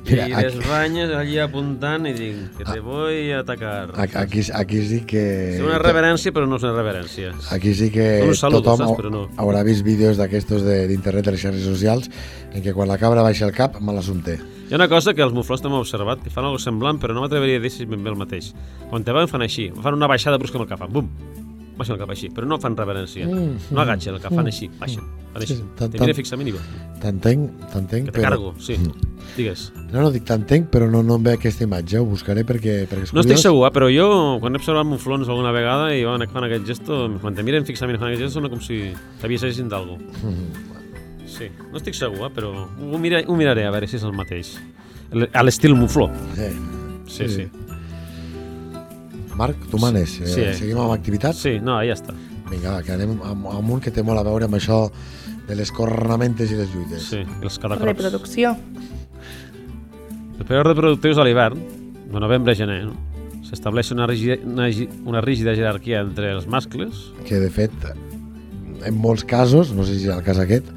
Mira, i aquí- les banyes allí apuntant i dic, que te voy a atacar. Aquí, aquí sí que... És una reverència, però no és una reverència. Aquí sí que Un saludo, tothom saps? Però no. haurà vist vídeos d'aquestos de- d'internet, de les xarxes socials, en què quan la cabra baixa el cap, mal assumpte. Hi ha una cosa que els muflons també heu observat, que fan alguna semblant, però no m'atreveria a dir si ben bé el mateix. Quan te van fan així, fan una baixada brusca amb el cap, fan bum, baixen el cap així, però no fan reverència. Mm, No agatxen el cap, fan així, baixen, fan així. Sí, Te mira fixament i va. T'entenc, t'entenc, Que te però... cargo, sí. Digues. No, no, dic t'entenc, però no, no em ve aquesta imatge, ho buscaré perquè, perquè és No estic segur, eh, però jo, quan he observat muflons alguna vegada i van, fan aquest gesto, quan te miren fixament i fan aquest gesto, sona com si t'avisessin d'algú. Mm, Sí, no estic segur, eh, però ho, mira, ho miraré a veure si és el mateix. A l'estil mufló. Sí. Sí, sí. Marc, tu manes. Eh, Sí, eh. Seguim amb activitats? Sí, no, ja està. Vinga, va, que anem amb, amb un que té molt a veure amb això de les cornamentes i les lluites. Sí, els cadacrocs. Reproducció. El període reproductiu és a l'hivern, de novembre a gener. No? S'estableix una, rígida, una, una rígida jerarquia entre els mascles. que de fet en molts casos, no sé si és el cas aquest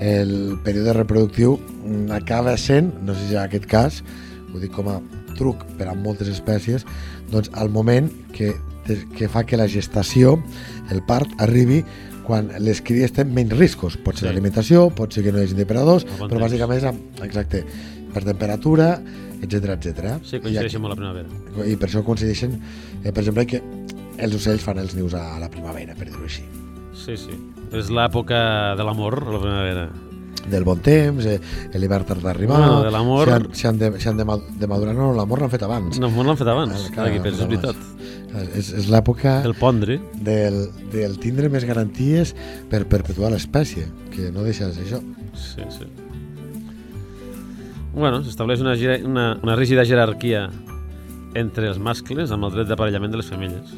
el període reproductiu mm, acaba sent, no sé si és aquest cas ho dic com a truc per a moltes espècies doncs al moment que, que fa que la gestació el part arribi quan les cries tenen menys riscos pot ser Sí. l'alimentació, pot ser que no hi hagi depredadors bon però temps. bàsicament és amb, exacte, per temperatura etc etc. Sí, coincideixen molt la primavera. i per això coincideixen eh, per exemple que els ocells fan els nius a la primavera per dir-ho així Sí, sí. És l'època de l'amor, la primavera. del bon temps, eh, l'hivern tarda d'arribar, Bueno, de l'amor- si han, si han, de, si han de, ma- de madurar, no, l'amor l'han fet abans. No, no l'han fet abans. Ah, clar, Aquí, però és veritat. És, és l'època El pondre. del, del tindre més garanties per perpetuar l'espècie, que no deixa de ser això. Sí, sí. Bueno, s'estableix una, una, una rígida jerarquia entre els mascles amb el dret d'aparellament de les femelles.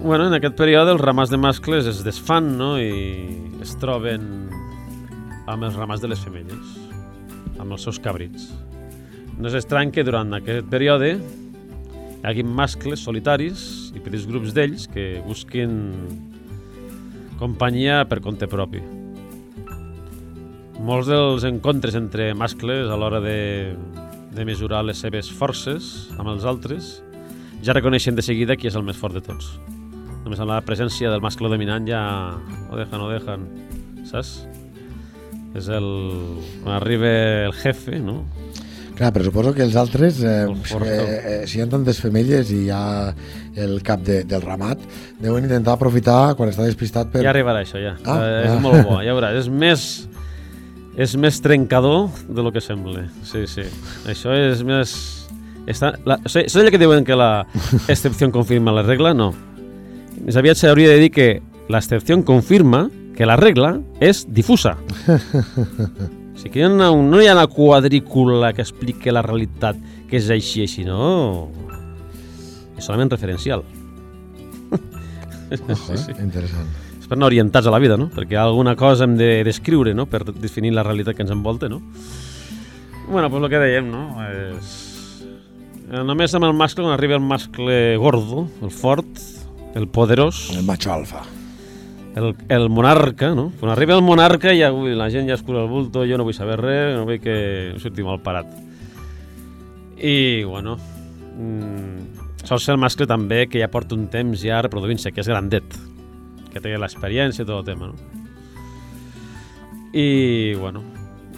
Bueno, en aquest període els ramats de mascles es desfan no? i es troben amb els ramats de les femelles, amb els seus cabrits. No és estrany que durant aquest període hi hagi mascles solitaris i petits grups d'ells que busquin companyia per compte propi. Molts dels encontres entre mascles a l'hora de, de mesurar les seves forces amb els altres ja reconeixen de seguida qui és el més fort de tots. Només amb la presència del mascle dominant ja ho dejan, ho dejan, saps? És el... quan arriba el jefe, no? Clar, però suposo que els altres, eh, El eh, eh, si hi ha tantes femelles i hi ha el cap de, del ramat, deuen intentar aprofitar quan està despistat per... Ja arribarà això, ja. Ah, eh, és ah. molt bo, ja veuràs. És més, és més trencador de lo que sembla. Sí, sí. Això és més... Està, la, o sigui, és allò que diuen que la excepció confirma la regla? No. Més aviat s'hauria de dir que l'excepció confirma que la regla és difusa. O sigui, que una, no hi ha una quadrícula que expliqui la realitat que és així, així, no. És solament referencial. Ojo, eh? Interessant. és per anar orientats a la vida, no? Perquè alguna cosa hem de descriure, no? Per definir la realitat que ens envolta, no? Bueno, pues lo que dèiem, no? És... eh, Només amb el mascle, quan arriba el mascle gordo, el fort, el poderós, El macho alfa. el, el monarca, no? Quan arriba el monarca ja ui, la gent ja es cura el bulto, jo no vull saber res, no vull que surti mal parat. I, bueno, mm, sol ser el mascle també que ja porta un temps ja reproduint-se, que és grandet, que té l'experiència i tot el tema, no? I, bueno,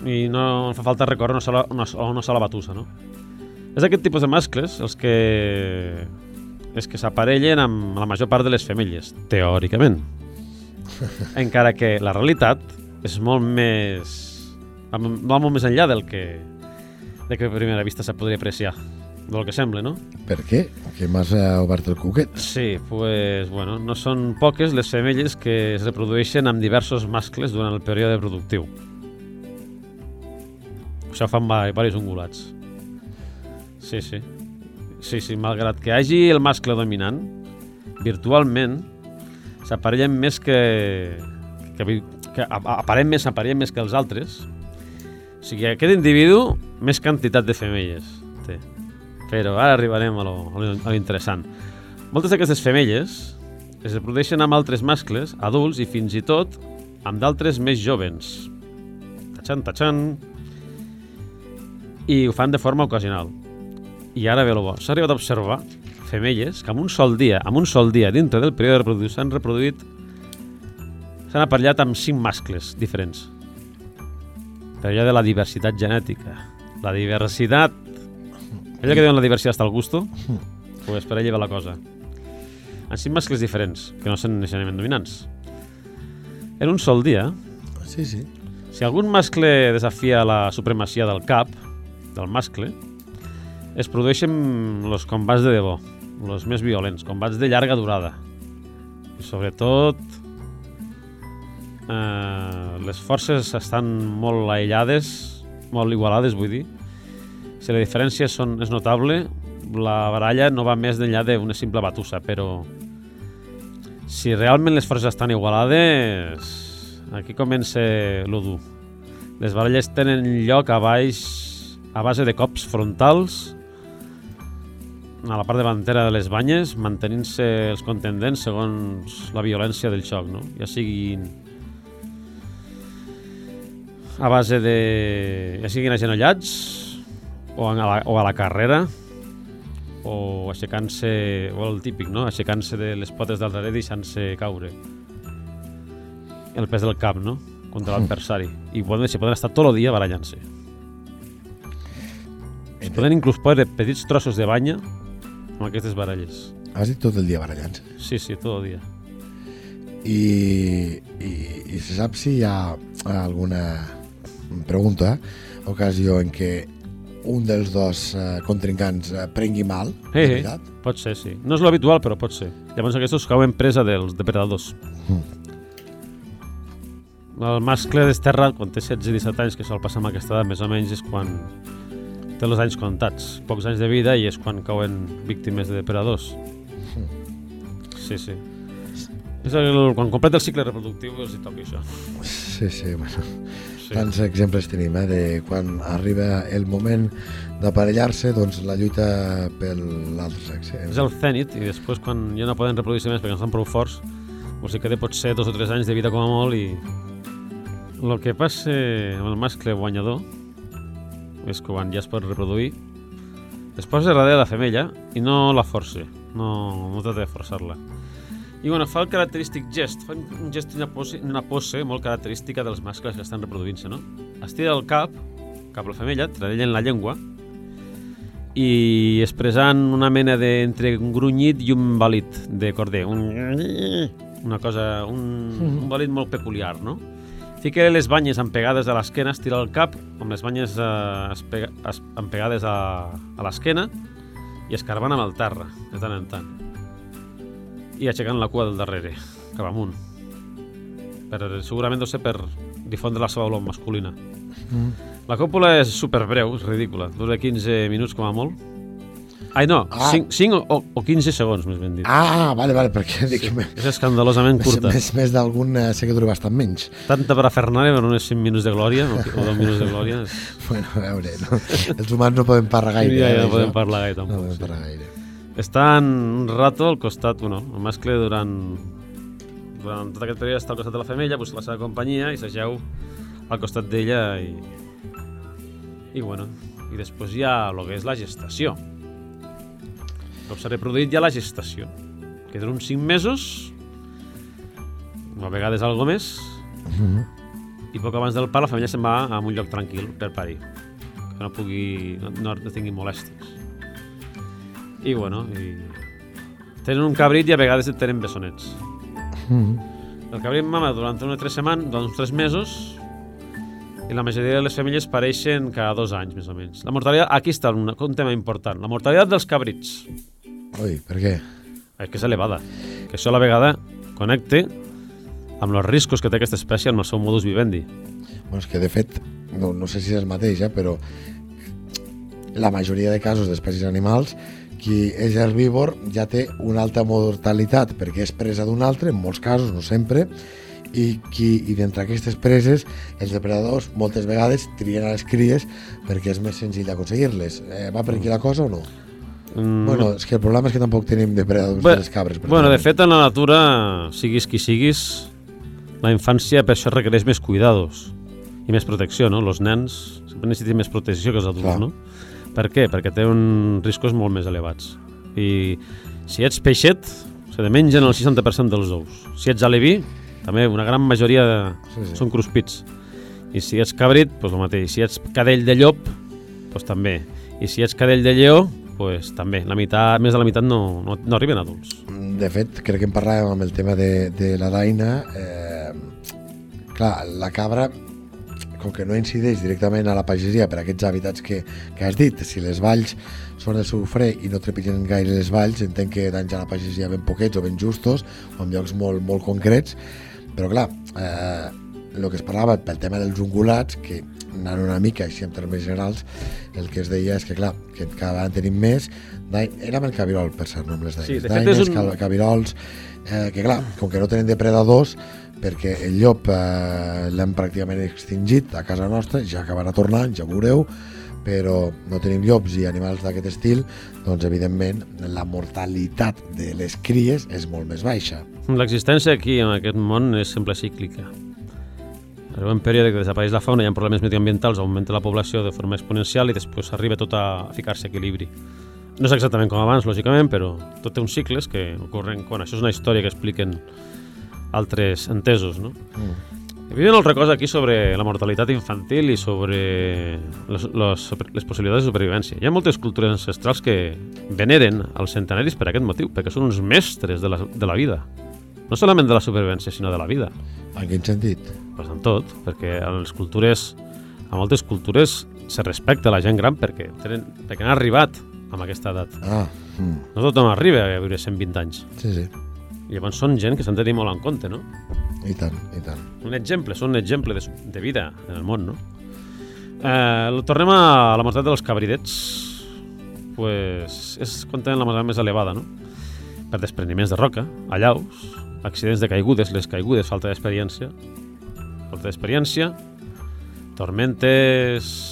i no fa falta recórrer una sola, una, una sola batussa, no? És aquest tipus de mascles els que és que s'aparellen amb la major part de les femelles, teòricament. Encara que la realitat és molt més... va molt més enllà del que, de que a primera vista se podria apreciar, del que sembla, no? Per què? Que m'has eh, obert el cuquet. Sí, pues, bueno, no són poques les femelles que es reprodueixen amb diversos mascles durant el període productiu. Això fan diversos ungulats. Sí, sí. Sí, sí, malgrat que hagi el mascle dominant, virtualment s'aparellen més que... que, que aparent més, aparellen més que els altres. O sigui, aquest individu més quantitat de femelles té. Però ara arribarem a lo, a lo interessant. Moltes d'aquestes femelles es reprodueixen amb altres mascles, adults i fins i tot amb d'altres més jovens. Tachan, tachan. I ho fan de forma ocasional. I ara ve el bo. S'ha arribat a observar femelles que en un sol dia, en un sol dia dintre del període de reproducció s'han reproduït s'han aparellat amb cinc mascles diferents. Per allò de la diversitat genètica. La diversitat... Allò que diuen la diversitat està al gusto, pues per allà va la cosa. En cinc mascles diferents, que no són necessàriament dominants. En un sol dia, Sí, sí. si algun mascle desafia la supremacia del cap, del mascle, es produeixen els combats de debò, els més violents, combats de llarga durada. I sobretot, eh, les forces estan molt aïllades, molt igualades, vull dir. Si la diferència són, és notable, la baralla no va més enllà d'una simple batussa, però si realment les forces estan igualades, aquí comença lo dur. Les baralles tenen lloc a baix a base de cops frontals a la part davantera de les banyes, mantenint-se els contendents segons la violència del xoc, no? Ja siguin a base de... ja siguin agenollats o a la, o a la carrera o aixecant-se, o el típic, no? Aixecant-se de les potes del darrere i deixant-se caure. El pes del cap, no? Contra l'adversari. I poden, se poden estar tot el dia barallant-se. Es poden inclús posar petits trossos de banya amb aquestes baralles. Has dit tot el dia barallant-se. Sí, sí, tot el dia. I, i, i se sap si hi ha alguna pregunta, ocasió en què un dels dos eh, contrincants eh, prengui mal, Eh, de veritat? pot ser, sí. No és l'habitual, però pot ser. Llavors aquests cauen presa dels depredadors. El mascle desterra, quan té 16 i 17 anys, que sol passar amb aquesta edat, més o menys, és quan té els anys comptats. Pocs anys de vida i és quan cauen víctimes de depredadors. Sí, sí. És el, quan completa el cicle reproductiu els hi toca això. Sí, sí, bueno. Sí. Tants exemples tenim, eh, de quan arriba el moment d'aparellar-se, doncs la lluita pel l'altre sexe. És el cènit i després quan ja no poden reproduir-se més perquè no estan prou forts, o sigui que té potser dos o tres anys de vida com a molt i el que passa amb el mascle guanyador és quan ja es pot reproduir es posa darrere la femella i no la força, no, no trata de forçar-la. I bueno, fa el característic gest, fa un gest una pose, una pose molt característica dels mascles que estan reproduint-se, no? Estira el cap cap a la femella, tradellen la llengua i expressant una mena de entre un grunyit i un balit de corder, un una cosa, un, un balit molt peculiar, no? Fica les banyes empegades a l'esquena, estira el cap amb les banyes eh, es, empegades a, a l'esquena i escarbant amb el terra, de tant en tant. I aixecant la cua del darrere, cap amunt. Per, segurament deu ser per difondre la seva olor masculina. La còpula és superbreu, és ridícula. Dura 15 minuts com a molt. Ai, no, Ah. 5, 5 o, o 15 segons, més ben dit. Ah, vale, vale, perquè dic, Sí, sí. és escandalosament curta. més, més d'algun eh, sé que dura bastant menys. Tanta per a Fernández per uns 5 minuts de glòria o, o 10 minuts de glòria. Bueno, a veure, no? els humans no podem parlar gaire. ja, eh, ja no d'això. podem parlar gaire No tampoc. podem sí. parlar gaire. Està en un rato al costat, bueno, el mascle durant, durant tot aquest període està al costat de la femella, busca la seva companyia i s'ajeu al costat d'ella i, i bueno, i després hi ha el que és la gestació. Com s'ha reproduït ja la gestació, que dura uns 5 mesos, a vegades algo més, i poc abans del part la família se'n va a un lloc tranquil per parir, que no pugui, no, no, no tingui molèsties. I bueno, i... tenen un cabrit i a vegades tenen bessonets. El cabrit mama durant una tres setmanes, doncs tres mesos, i la majoria de les femelles pareixen cada dos anys, més o menys. La mortalitat, aquí està un, un tema important, la mortalitat dels cabrits. Ui, per què? És que és elevada. Que això a la vegada connecte amb els riscos que té aquesta espècie amb el seu modus vivendi. Bueno, és que de fet, no, no sé si és el mateix, eh, però la majoria de casos d'espècies animals qui és herbívor ja té una alta mortalitat perquè és presa d'un altre, en molts casos, no sempre, i, qui, i d'entre aquestes preses els depredadors moltes vegades trien a les cries perquè és més senzill d'aconseguir-les. Eh, va per aquí la cosa o no? Mm, Bueno, és que el problema és que tampoc tenim depredadors Bé, de les cabres. Bueno, de precisament. fet, en la natura, siguis qui siguis, la infància per això requereix més cuidados i més protecció, no? Els nens sempre necessiten més protecció que els adults, Clar. no? Per què? Perquè té uns riscos molt més elevats. I si ets peixet, se te mengen el 60% dels ous. Si ets aleví, també una gran majoria de... Sí, sí. són cruspits. I si ets cabrit, doncs el mateix. Si ets cadell de llop, doncs també. I si ets cadell de lleó, doncs també. La meitat, més de la meitat no, no, no arriben adults. De fet, crec que en parlàvem amb el tema de, de la daina. Eh, clar, la cabra, com que no incideix directament a la pagesia per aquests hàbitats que, que has dit, si les valls són el seu fre i no trepitgen gaire les valls, entenc que danys a la pagesia ben poquets o ben justos, o en llocs molt, molt concrets, però clar, eh, el que es parlava pel tema dels ungulats, que anant una mica així en termes generals, el que es deia és que clar, que cada vegada en tenim més, era amb el cabirol, per cert, no amb les daines. Sí, de fet daines, és un- cabirols, eh, que clar, com que no tenen depredadors, perquè el llop eh, l'hem pràcticament extingit a casa nostra, ja acabarà tornant, ja ho veureu, però no tenim llops i animals d'aquest estil, doncs evidentment la mortalitat de les cries és molt més baixa. L'existència aquí, en aquest món, és sempre cíclica. Arriba un període que desapareix la fauna, hi ha problemes medioambientals, augmenta la població de forma exponencial i després arriba tot a ficar-se a equilibri. No és exactament com abans, lògicament, però tot té uns cicles que ocorren quan això és una història que expliquen altres entesos, no? Mm. Una altra cosa aquí sobre la mortalitat infantil i sobre les, les, les possibilitats de supervivència. Hi ha moltes cultures ancestrals que veneren els centenaris per aquest motiu, perquè són uns mestres de la, de la vida. No solament de la supervivència, sinó de la vida. En quin sentit? Pues en tot, perquè a les cultures, a moltes cultures se respecta la gent gran perquè, tenen, perquè han arribat amb aquesta edat. Ah, mm. No tothom arriba a viure 120 anys. sí, sí, I llavors són gent que s'han de tenir molt en compte, no? i tant, i tant. Un exemple, són un exemple de, de vida en el món, no? Eh, tornem a la mortalitat dels cabridets. Pues és quan tenen la mortalitat més elevada, no? Per despreniments de roca, allaus, accidents de caigudes, les caigudes, falta d'experiència, falta d'experiència, tormentes...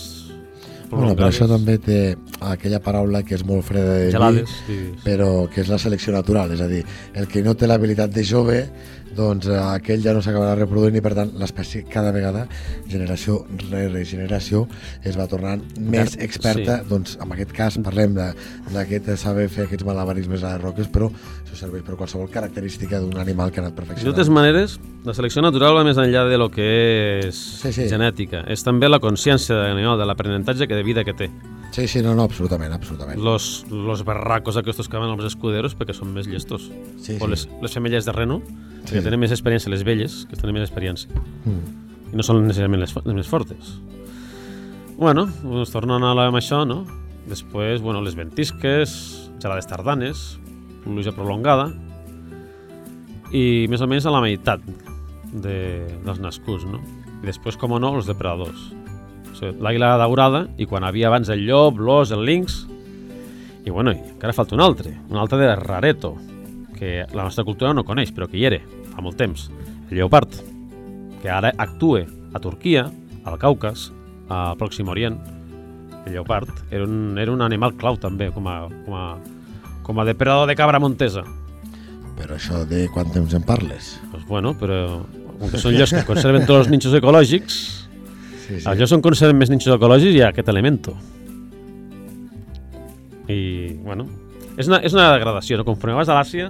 Bueno, però això també té aquella paraula que és molt freda de dir, Gelades, diguis. però que és la selecció natural, és a dir, el que no té l'habilitat de jove, doncs eh, aquell ja no s'acabarà reproduint i per tant l'espècie cada vegada, generació rere generació, es va tornant més Sí. experta, doncs en aquest cas parlem de- d'aquest saber fer aquests malabarismes a les roques, però això serveix per qualsevol característica d'un animal que ha anat De perfeccionant. totes maneres, la selecció natural va més enllà de lo que és Sí, sí. genètica. És també la consciència de l'animal, de l'aprenentatge que de vida que té. Sí, sí, no, no, absolutament, absolutament. Los, los barracos aquestos que van als escuderos perquè són més llestos. Sí, o sí. les, les femelles de reno, Sí. que tenen més experiència, les velles, que tenen més experiència. Mm. I no són necessàriament les, les més fortes. Bueno, doncs tornant a la, amb això, no? Després, bueno, les ventisques, gelades tardanes, pluja prolongada, i més o menys a la meitat de, dels nascuts, no? I després, com o no, els depredadors. O sigui, L'àguila daurada, i quan havia abans el llop, l'os, el lynx, i bueno, i encara falta un altre, un altre de rareto, que la nostra cultura no coneix, però que hi era fa molt temps, el lleopard, que ara actua a Turquia, al Caucas, al Pròxim Orient. El lleopard era un, era un animal clau també, com a, com a, com a depredador de cabra montesa. Però això de quant temps en parles? Pues bueno, però com que són llocs que conserven tots els ninxos ecològics, Sí, als llocs on conserven més ninxos ecològics hi ha aquest elemento. I, bueno, és una, és una degradació, no? Conforme vas a l'Àsia,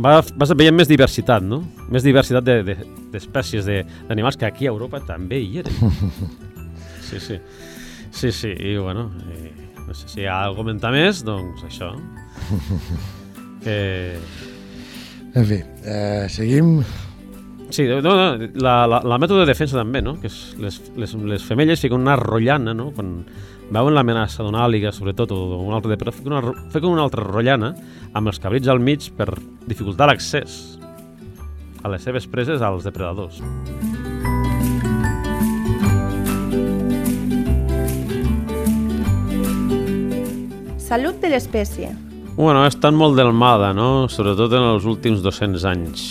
va, vas veient més diversitat, no? Més diversitat de- de- d'espècies de, d'animals que aquí a Europa també hi eren. Sí, sí. Sí, sí, i bueno, i, no sé si hi ha alguna comentar més, doncs això. Que... En fi, eh, seguim... Sí, no, no, la, la, la mètode de defensa també, no? Que és les, les, les femelles fiquen una rotllana, no? Quan veuen l'amenaça d'una àliga, sobretot, o d'un altre depredador, fiquen una, fiquen una altra rotllana amb els cabrits al mig per dificultar l'accés a les seves preses als depredadors. Salut de l'espècie. Bueno, ha estat molt delmada, no? Sobretot en els últims 200 anys.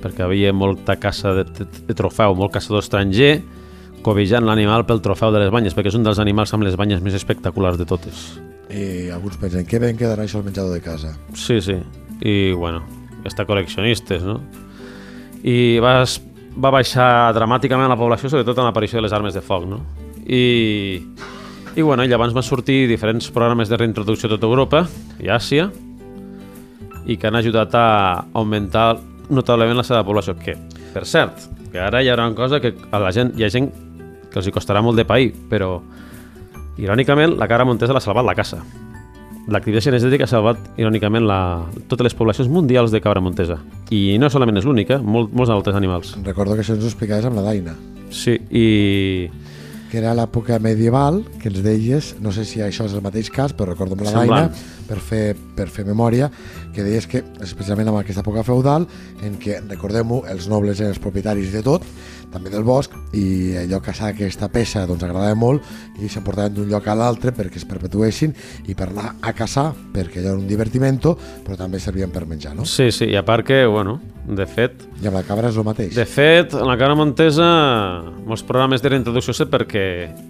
Perquè havia molta caça de, de, de trofeu, molt caçador estranger, cobijant l'animal pel trofeu de les banyes, perquè és un dels animals amb les banyes més espectaculars de totes. I alguns pensen, què ben quedarà això al menjador de casa? Sí, sí. I, bueno, està col·leccionistes, no? I va, va baixar dramàticament la població, sobretot amb l'aparició de les armes de foc, no? I, i bueno, i llavors van sortir diferents programes de reintroducció a tota Europa i Àsia i que han ajudat a augmentar notablement la seva població. Que, per cert, que ara hi haurà una cosa que a la gent, hi ha gent que els hi costarà molt de pair, però irònicament la cara Montesa l'ha salvat la caça. L'activitat cinegètica ha salvat, irònicament, la, totes les poblacions mundials de cabra montesa. I no solament és l'única, molt, molts altres animals. Recordo que això ens ho explicaves amb la Daina, Sí, i... que era l'època medieval, que ens deies, no sé si això és el mateix cas, però recordo amb la Semblant. Daina, per fer, per fer memòria, que deies que, especialment en aquesta època feudal, en què, recordem-ho, els nobles eren els propietaris de tot, també del bosc, i allò caçar aquesta peça doncs agradava molt i s'emportaven d'un lloc a l'altre perquè es perpetuessin i per anar a caçar, perquè allò era un divertimento, però també servien per menjar, no? Sí, sí, i a part que, bueno, de fet, I amb la cabra és el mateix. De fet, en la cara montesa, molts programes de reintroducció sé perquè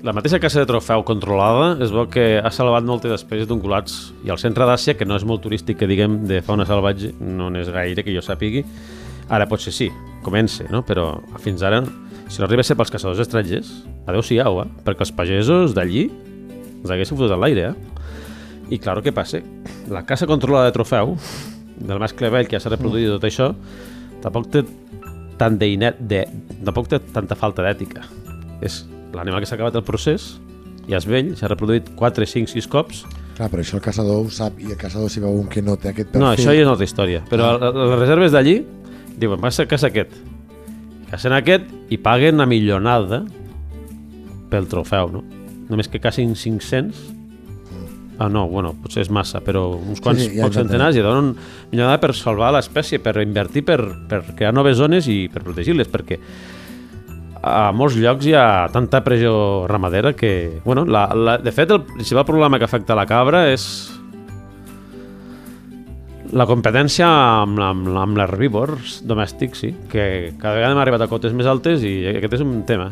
la mateixa caça de trofeu controlada es veu que ha salvat moltes espècies d'ungulats i al centre d'Àsia, que no és molt turístic, que diguem, de fauna salvatge, no n'és gaire que jo sàpigui, ara potser sí, comença, no? però fins ara, si no arriba a ser pels caçadors estrangers, adeu-siau, eh? perquè els pagesos d'allí els haguessin fotut a l'aire, eh? I clar, què passa? La caça controlada de trofeu, del mascle vell que ja s'ha reproduït i tot això, tampoc té tant d'einet, de, tampoc té tanta falta d'ètica. És l'animal que s'ha acabat el procés, ja és vell, s'ha reproduït 4, 5, 6 cops. Clar, però això el caçador ho sap i el caçador si veu un que no té aquest perfil... No, això ja és una altra història. Però Ah. les reserves d'allí diuen, va ser caça aquest. Cacen aquest i paguen una millonada pel trofeu, no? Només que cacin 500 Ah, no, bueno, potser és massa, però uns quants sí, sí, ja pocs centenars i donen millonada per salvar l'espècie, per invertir, per, per crear noves zones i per protegir-les, perquè a molts llocs hi ha tanta pressió ramadera que... Bueno, la, la, de fet, el principal problema que afecta la cabra és la competència amb, amb, amb l'herbívors domèstics, sí, que cada vegada hem arribat a cotes més altes i aquest és un tema.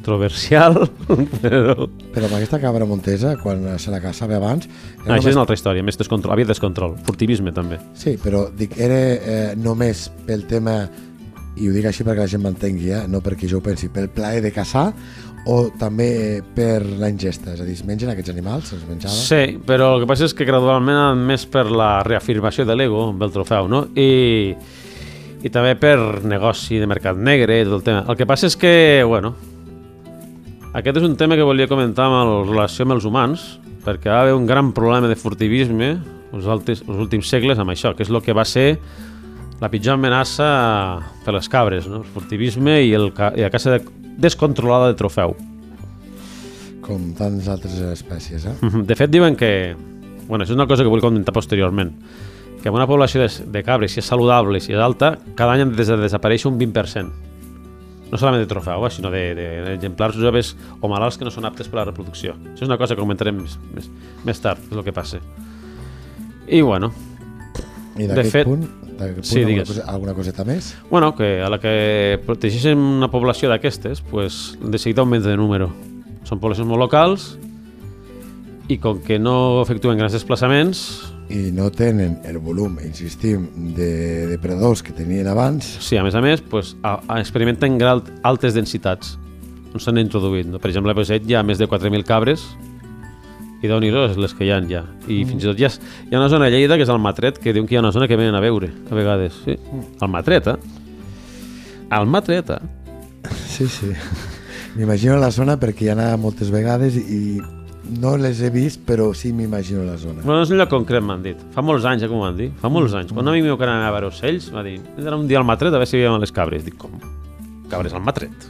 Controversial, però... Però amb aquesta cabra montesa, quan se la caçava abans... Ah, això és una altra història, més descontrol, havia descontrol, furtivisme també. Sí, però dic, era eh, només pel tema, i ho dic així perquè la gent m'entengui, eh? no perquè jo ho pensi, pel plaer de caçar o també eh, per la ingesta, és a dir, es mengen aquests animals, se'ls menjava? Sí, però el que passa és que gradualment més per la reafirmació de l'ego amb el trofeu, no? I, i també per negoci de mercat negre i tot el tema. El que passa és que, bueno, aquest és un tema que volia comentar amb la relació amb els humans, perquè va haver un gran problema de furtivisme els, altes, els últims segles amb això, que és el que va ser la pitjor amenaça per les cabres, no? el furtivisme i, el, i la caça de, descontrolada de trofeu. Com tantes altres espècies, eh? De fet, diuen que... Bueno, això és una cosa que vull comentar posteriorment. Que en una població de, de cabres, si és saludable, si és alta, cada any han de desaparèixer un 20%. No solament de trofeu, eh, sinó d'exemplars de, joves o malalts que no són aptes per a la reproducció. Això és una cosa que comentarem més, més, més tard, és el que passa. I bueno, I De fet- punt, d'aquest Sí, punt alguna, cosa, alguna coseta més? bueno que a la que protegeixen una població d'aquestes, pues, de seguida augmenta de número. Són poblacions molt locals i com que no efectuen grans desplaçaments, I no tenen el volum, insistim, de depredadors que tenien abans, Sí, a més a més, pues, a, a experimenten gran, altes densitats on s'han introduït. No? Per exemple, a Beset hi ha més de 4.000 cabres i déu nhi les que hi ha ja. I mm. fins i tot hi ha, hi ha una zona a Lleida que és el Matret, que diuen que hi ha una zona que venen a veure, a vegades. Sí. El Matret, eh? El Matret, eh? Sí, sí. M'imagino la zona perquè hi ha anat moltes vegades i no les he vist, però sí m'imagino la zona. Bueno, és un lloc concret, m'han dit. Fa molts anys, eh, com m'han dit. Fa molts anys. Quan un amic meu que anava a veure ocells, va dir, hem d'anar un dia al Matret a veure si veiem les cabres. Dic, com? Cabres al Matret?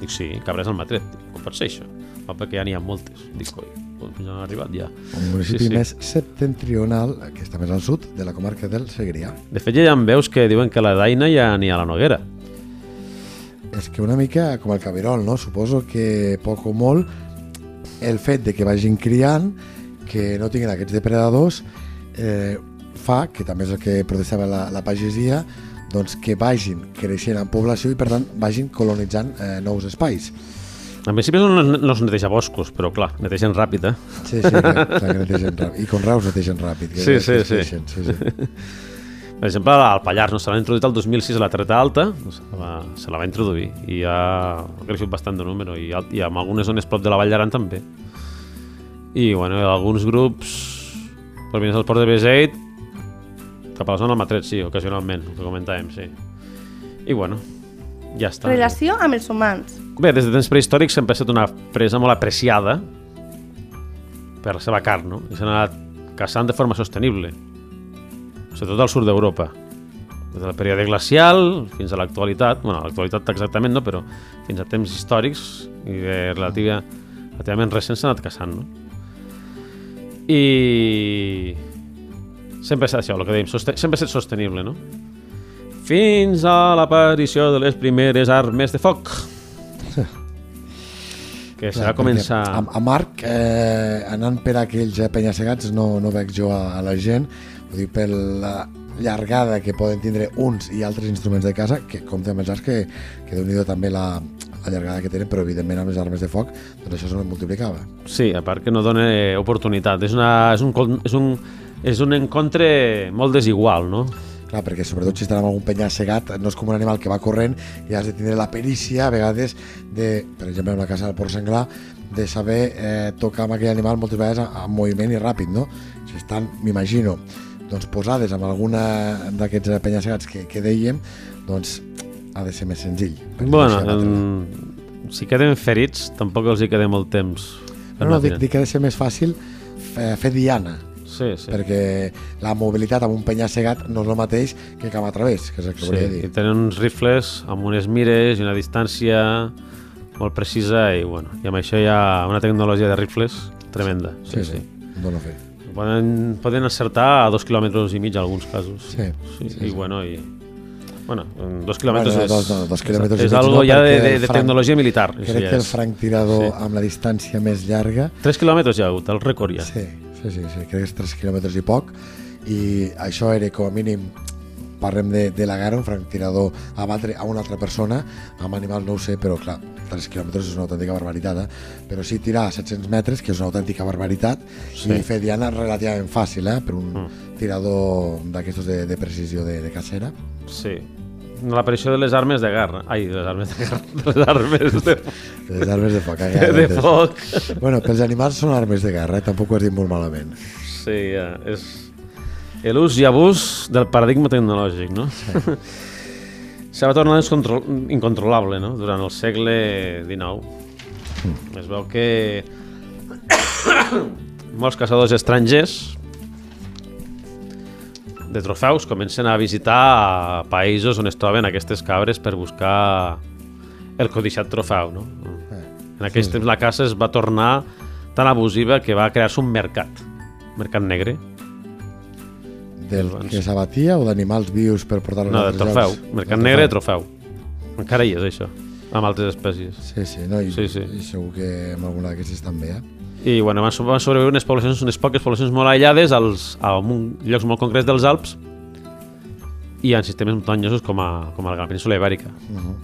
Dic, sí, cabres al Matret. Dic, com pot ser això? Va, perquè ja n'hi ha moltes. Dic, coi, doncs ja han arribat ja. Un municipi Sí, sí. més septentrional, que està més al sud, de la comarca del Segrià. De fet, ja hi ha veus que diuen que a la Daina ja n'hi ha a la Noguera. És que una mica com el cabirol, no? Suposo que poc o molt el fet de que vagin criant, que no tinguin aquests depredadors, eh, fa, que també és el que protestava la, la pagesia, doncs que vagin creixent en població i per tant vagin colonitzant eh, nous espais. En principi no, no es neteja boscos, però clar, netegen ràpid, eh? Sí, sí, que, clar, que netegen ràpid. I conreus netegen ràpid. Que Sí, sí, sí. sí, sí. Per exemple, al Pallars no, se l'ha introduït el 2006 a la Treta Alta, se la, se la va introduir i ha, ha crescut bastant de número i, i en algunes zones prop de la Vall d'Aran també. I bueno, alguns grups provinents del port de Beseit cap a la zona del Matret, sí, ocasionalment, el que comentàvem, sí. I bueno, ja està. Relació amb els humans. Bé, des de temps prehistòrics sempre ha estat una presa molt apreciada per la seva carn, no? I s'ha anat caçant de forma sostenible, sobretot al sud d'Europa. Des del període glacial fins a l'actualitat, bueno, l'actualitat exactament no, però fins a temps històrics i de relativa, relativament recents s'ha anat caçant, no? I sempre és això, el que dèiem, sempre ha estat sostenible, no? Fins a l'aparició de les primeres armes de foc. que Clar, serà començar... A, a Marc, eh, anant per aquells eh, penya-segats, no, no veig jo a, a la gent, ho dic per la llargada que poden tindre uns i altres instruments de casa, que compte amb els arcs, que, que déu nhi també la, la llargada que tenen, però evidentment amb les armes de foc, doncs això se multiplicava. Sí, a part que no dona oportunitat. És, una, és, un, és, un, és un encontre molt desigual, no? Clar, perquè sobretot si estan amb algun penya-segat, no és com un animal que va corrent i has de tindre la perícia, a vegades, de, per exemple, en la casa del porc senglar, de saber eh, tocar amb aquell animal moltes vegades amb moviment i ràpid, no? Si estan, m'imagino, doncs posades amb alguna d'aquests penya-segats que, que dèiem, doncs ha de ser més senzill. Bueno, en, si queden ferits, tampoc els hi queda molt temps. No, no, dic, dic que ha de ser més fàcil fer, fer diana, Sí, sí. perquè la mobilitat amb un penya-segat no és el mateix que camp a través, que és el que sí. volia I dir. tenen uns rifles amb unes mires i una distància molt precisa i, bueno, i amb això hi ha una tecnologia de rifles tremenda. Sí, sí. sí. Dóna fe. Poden, poden acertar a dos quilòmetres i mig en alguns casos. Sí, sí, sí, i sí. bueno, i... Bueno, en dos quilòmetres Bueno, és, dos, no, dos quilòmetres i és mig algo no, ja de, de, de franc- tecnologia militar. Crec ja que el és. franctirador Sí. amb la distància més llarga... 3 quilòmetres ja ha hagut, el rècord ja. Sí, sí, sí, sí crec que és 3 quilòmetres i poc. I això era com a mínim parlem de, de la gara, un franctirador a batre a una altra persona, amb animals no ho sé, però clar, 3 quilòmetres és una autèntica barbaritat, eh? però sí tirar a 700 metres, que és una autèntica barbaritat, Sí. i fer diana relativament fàcil, eh? per un Mm. tirador d'aquestos de, de precisió de, de cacera. Sí. L'aparició de les armes de guerra. Ai, de les armes de guerra. De les armes de, Les armes de foc. eh, de, de foc. Bueno, pels animals són armes de guerra, eh? tampoc ho has dit molt malament. Sí, ja. És l'ús i abús del paradigma tecnològic, no? Sí. Se va tornar incontrolable, no? Durant el segle XIX. Mm. Es veu que molts caçadors estrangers de trofeus comencen a visitar països on es troben aquestes cabres per buscar el codiciat trofeu, no? En aquells temps la caça es va tornar tan abusiva que va crear-se un mercat, un mercat negre, Del Abans. que s'abatia o d'animals vius per portar-los no, a altres trofeu, llocs? mercat negre de trofeu. Encara hi és això, amb altres espècies. Sí, sí, no, i, Sí, sí. i segur que amb alguna d'aquestes també, eh? I bueno, van sobreviure unes poblacions, unes poques poblacions molt aïllades als, a un, llocs molt concrets dels Alps i en sistemes muntanyosos com a, com a la península Ibèrica. Uh -huh.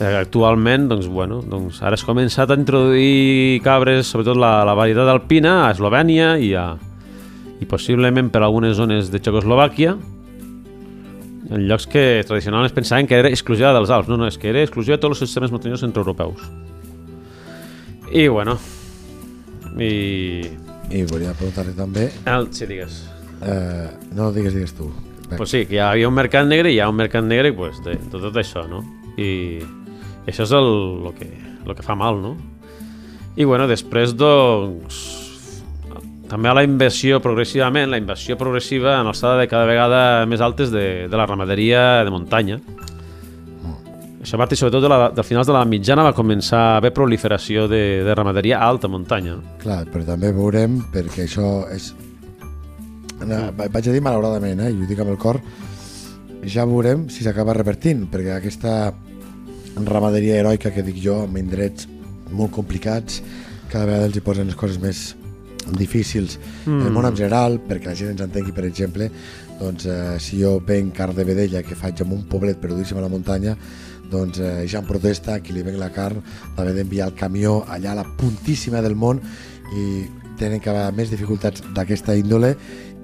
Eh, Actualment, doncs, bueno, doncs ara es començat a introduir cabres, sobretot la, la varietat alpina, a Eslovènia i, a, i possiblement per algunes zones de Txecoslovàquia, en llocs que tradicionalment es pensaven que era exclusiva dels Alps. No, no, és que era exclusiva de tots els sistemes muntanyosos centroeuropeus. I, bueno, i... I volia preguntar-li també... El, sí, digues. Eh, no, digues, digues tu. Bé, Pues sí, que hi havia un mercat negre i hi ha un mercat negre pues, de, de tot això, no? I això és el, el, que, el que fa mal, no? I bueno, després, doncs, també a la inversió progressivament, la inversió progressiva en alçada de cada vegada més altes de, de la ramaderia de muntanya. Això a partir sobretot de la, de finals de la mitjana va començar a haver proliferació de, de ramaderia a alta muntanya. Clar, però també veurem, perquè això és... No, va- vaig a dir malauradament, eh, i ho dic amb el cor, ja veurem si s'acaba revertint, perquè aquesta ramaderia heroica que dic jo, amb indrets molt complicats, cada vegada els hi posen les coses més difícils mm. el món en general, perquè la gent ens entengui, per exemple, doncs eh, si jo venc carn de vedella que faig en un poblet perdudíssim a la muntanya, doncs eh, ja en protesta qui li ven la carn d'haver d'enviar el camió allà a la puntíssima del món i tenen cada més dificultats d'aquesta índole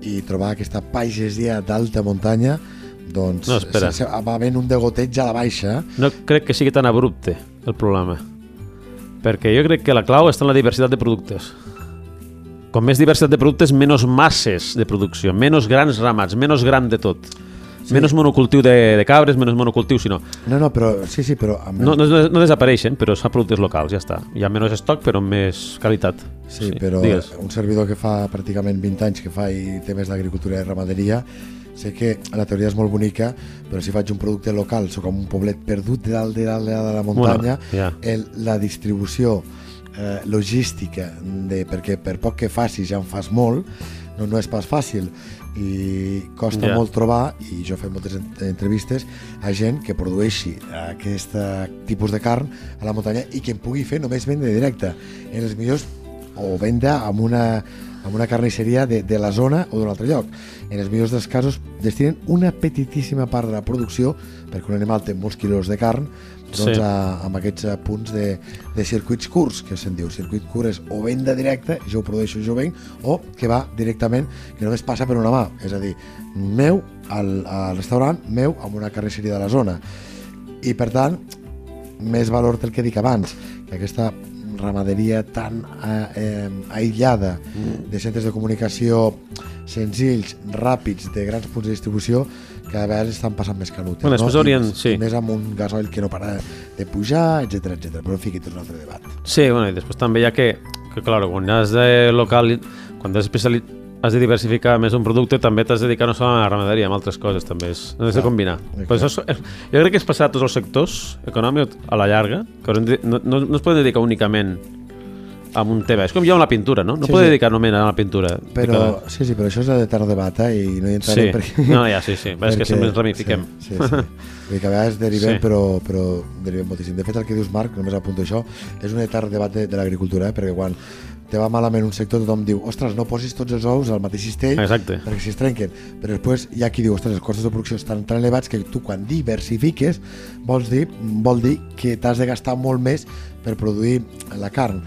i trobar aquesta pagesia d'alta muntanya doncs No, espera. se- se- va havent un degoteig a la baixa No crec que sigui tan abrupte el problema. Perquè jo crec que la clau està en la diversitat de productes. Com més diversitat de productes, menys masses de producció, menys grans ramats, menys gran de tot. Sí. Menys monocultiu de, de cabres, menys monocultiu, sinó... no, no, però sí, sí, però amb, No, no, no desapareixen, però són productes locals, ja està. Hi ha menys estoc, però més qualitat. Sí, però Digues. un servidor que fa pràcticament 20 anys que fa i temes d'agricultura i ramaderia sé que la teoria és molt bonica però si faig un producte local, sóc com un poblet perdut de dalt de dalt de, dalt de la muntanya ja. el, la distribució eh, logística de, perquè per poc que facis ja en fas molt no, no és pas fàcil i costa Ja. molt trobar i jo he fet moltes en- entrevistes a gent que produeixi aquest eh, tipus de carn a la muntanya i que en pugui fer només venda directa en els millors o venda amb una, amb una carnisseria de, de la zona o d'un altre lloc. En els millors dels casos destinen una petitíssima part de la producció, perquè un animal té molts quilos de carn, doncs Sí. a, amb aquests eh, punts de, de circuits curts, que se'n diu. Circuit curt és o venda directa, jo ho produeixo, jo venc, o que va directament, que només passa per una mà, és a dir, meu al, al restaurant, meu amb una carnisseria de la zona. I per tant, més valor del que dic abans, que aquesta ramaderia tan eh, eh, aïllada de centres de comunicació senzills, ràpids, de grans punts de distribució, que a vegades estan passant més canutes. Bueno, no? haurien- I, sí. Més amb un gasoil que no para de pujar, etc etc. Però en fi, és un altre debat. Sí, bueno, i després també ha que, que clar, quan has de local, quan has especiali has de diversificar més un producte, també t'has de dedicar no solament a la ramaderia, amb altres coses també. És, has de combinar. Però això és, és, jo crec que és passar a tots els sectors econòmics a la llarga, que de, no, no, no es poden dedicar únicament a un tema. És com jo amb la pintura, no? No Sí, poder sí. dedicar només a la pintura. de Però, cada- sí, sí, però això és l'etern debat, eh? I no hi entraré Sí. perquè... No, ja, sí, sí. És que sempre ens ramifiquem. Sí, sí, sí. Vull que a vegades derivem, Sí. però, però derivem moltíssim. De fet, el que dius, Marc, només apunto això, és un etern debat de, de l'agricultura, eh? perquè quan te va malament un sector tothom diu ostres, no posis tots els ous al mateix cistell Exacte. perquè si es trenquen però després hi ha qui diu, ostres, els costos de producció estan tan elevats que tu quan diversifiques vols dir, vol dir que t'has de gastar molt més per produir la carn.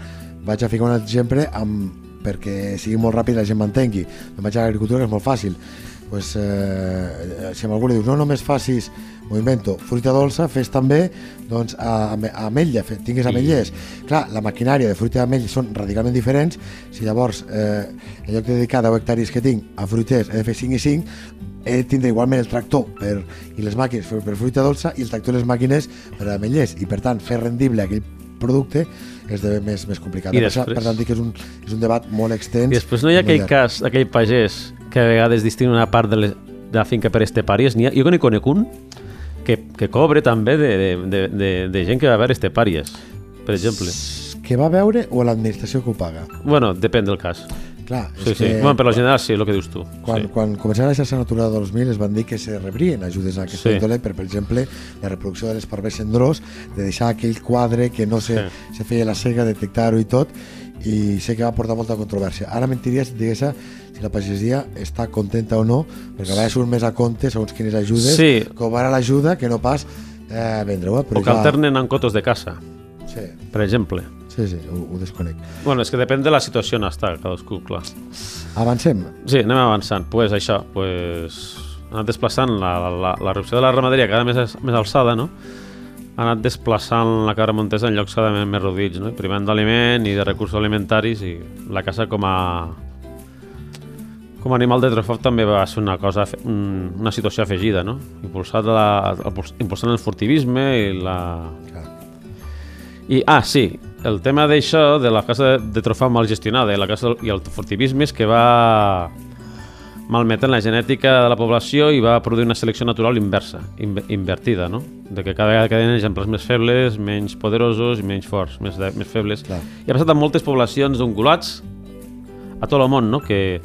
Vaig a ficar un exemple amb, perquè sigui molt ràpid la gent m'entengui me'n vaig a l'agricultura que és molt fàcil pues, eh, si amb algú li dius no només facis, m'ho invento, fruita dolça, fes també doncs, a, a ametlla, fe, tingues ametllers. Clar, la maquinària de fruita i ametlla són radicalment diferents, si llavors eh, en lloc de dedicar 10 hectàrees que tinc a fruiters he de fer 5 i 5, he de tindre igualment el tractor per, i les màquines per, per fruita dolça i el tractor i les màquines per a ametllers i per tant fer rendible aquell producte esdevé més, més complicat. I després- per tant, dic que és un, és un debat molt extens. I després no hi ha aquell llarg. cas, aquell pagès que a vegades distingui una part de, les, de la finca per estepàries. N'hi ha, jo que n'hi conec un que, que cobre també de, de, de, de, de gent que va a veure estepàries, per exemple. Que va veure o l'administració que ho paga? Bueno, depèn del cas. Clar, Sí, és sí. que Bueno, per lo general sí, el que dius tu. quan, sí. quan començava la xarxa Natura 2000 es van dir que se rebrien ajudes a aquesta Sí. índole per, per exemple, la reproducció de l'esparver cendrós, de deixar aquell quadre que no se, Sí. se feia la cega, detectar-ho i tot, i sé que va portar molta controvèrsia. Ara mentiria si et digués si la pagesia està contenta o no, perquè a vegades surt més a compte segons quines ajudes, Sí. cobrar l'ajuda que no pas eh, vendre-ho. eh, Però O que alternen amb cotos de caça, Sí, per exemple. sí, sí ho, ho desconec. Bueno, és que depèn de la situació on està cadascú, clar. Avancem. Sí, anem avançant. pues això, pues, ha anat desplaçant la, la, la, la reducció de la ramaderia cada més, més alçada, no? ha anat desplaçant la cabra montesa en llocs cada vegada més reduïts, no? privant d'aliment i de recursos alimentaris i la caça com a com a animal de trofeu també va ser una cosa, una situació afegida, no? Impulsat la, impulsant el furtivisme i la... Clar. I, ah, sí, el tema d'això, de la caça de, trofeu mal gestionada i, la caça, i el furtivisme és que va malmetent la genètica de la població i va produir una selecció natural inversa, inve- invertida, no? De que cada vegada queden exemples més febles, menys poderosos i menys forts, més, de, més febles. Clar. I ha passat amb moltes poblacions d'ungulats a tot el món, no? Que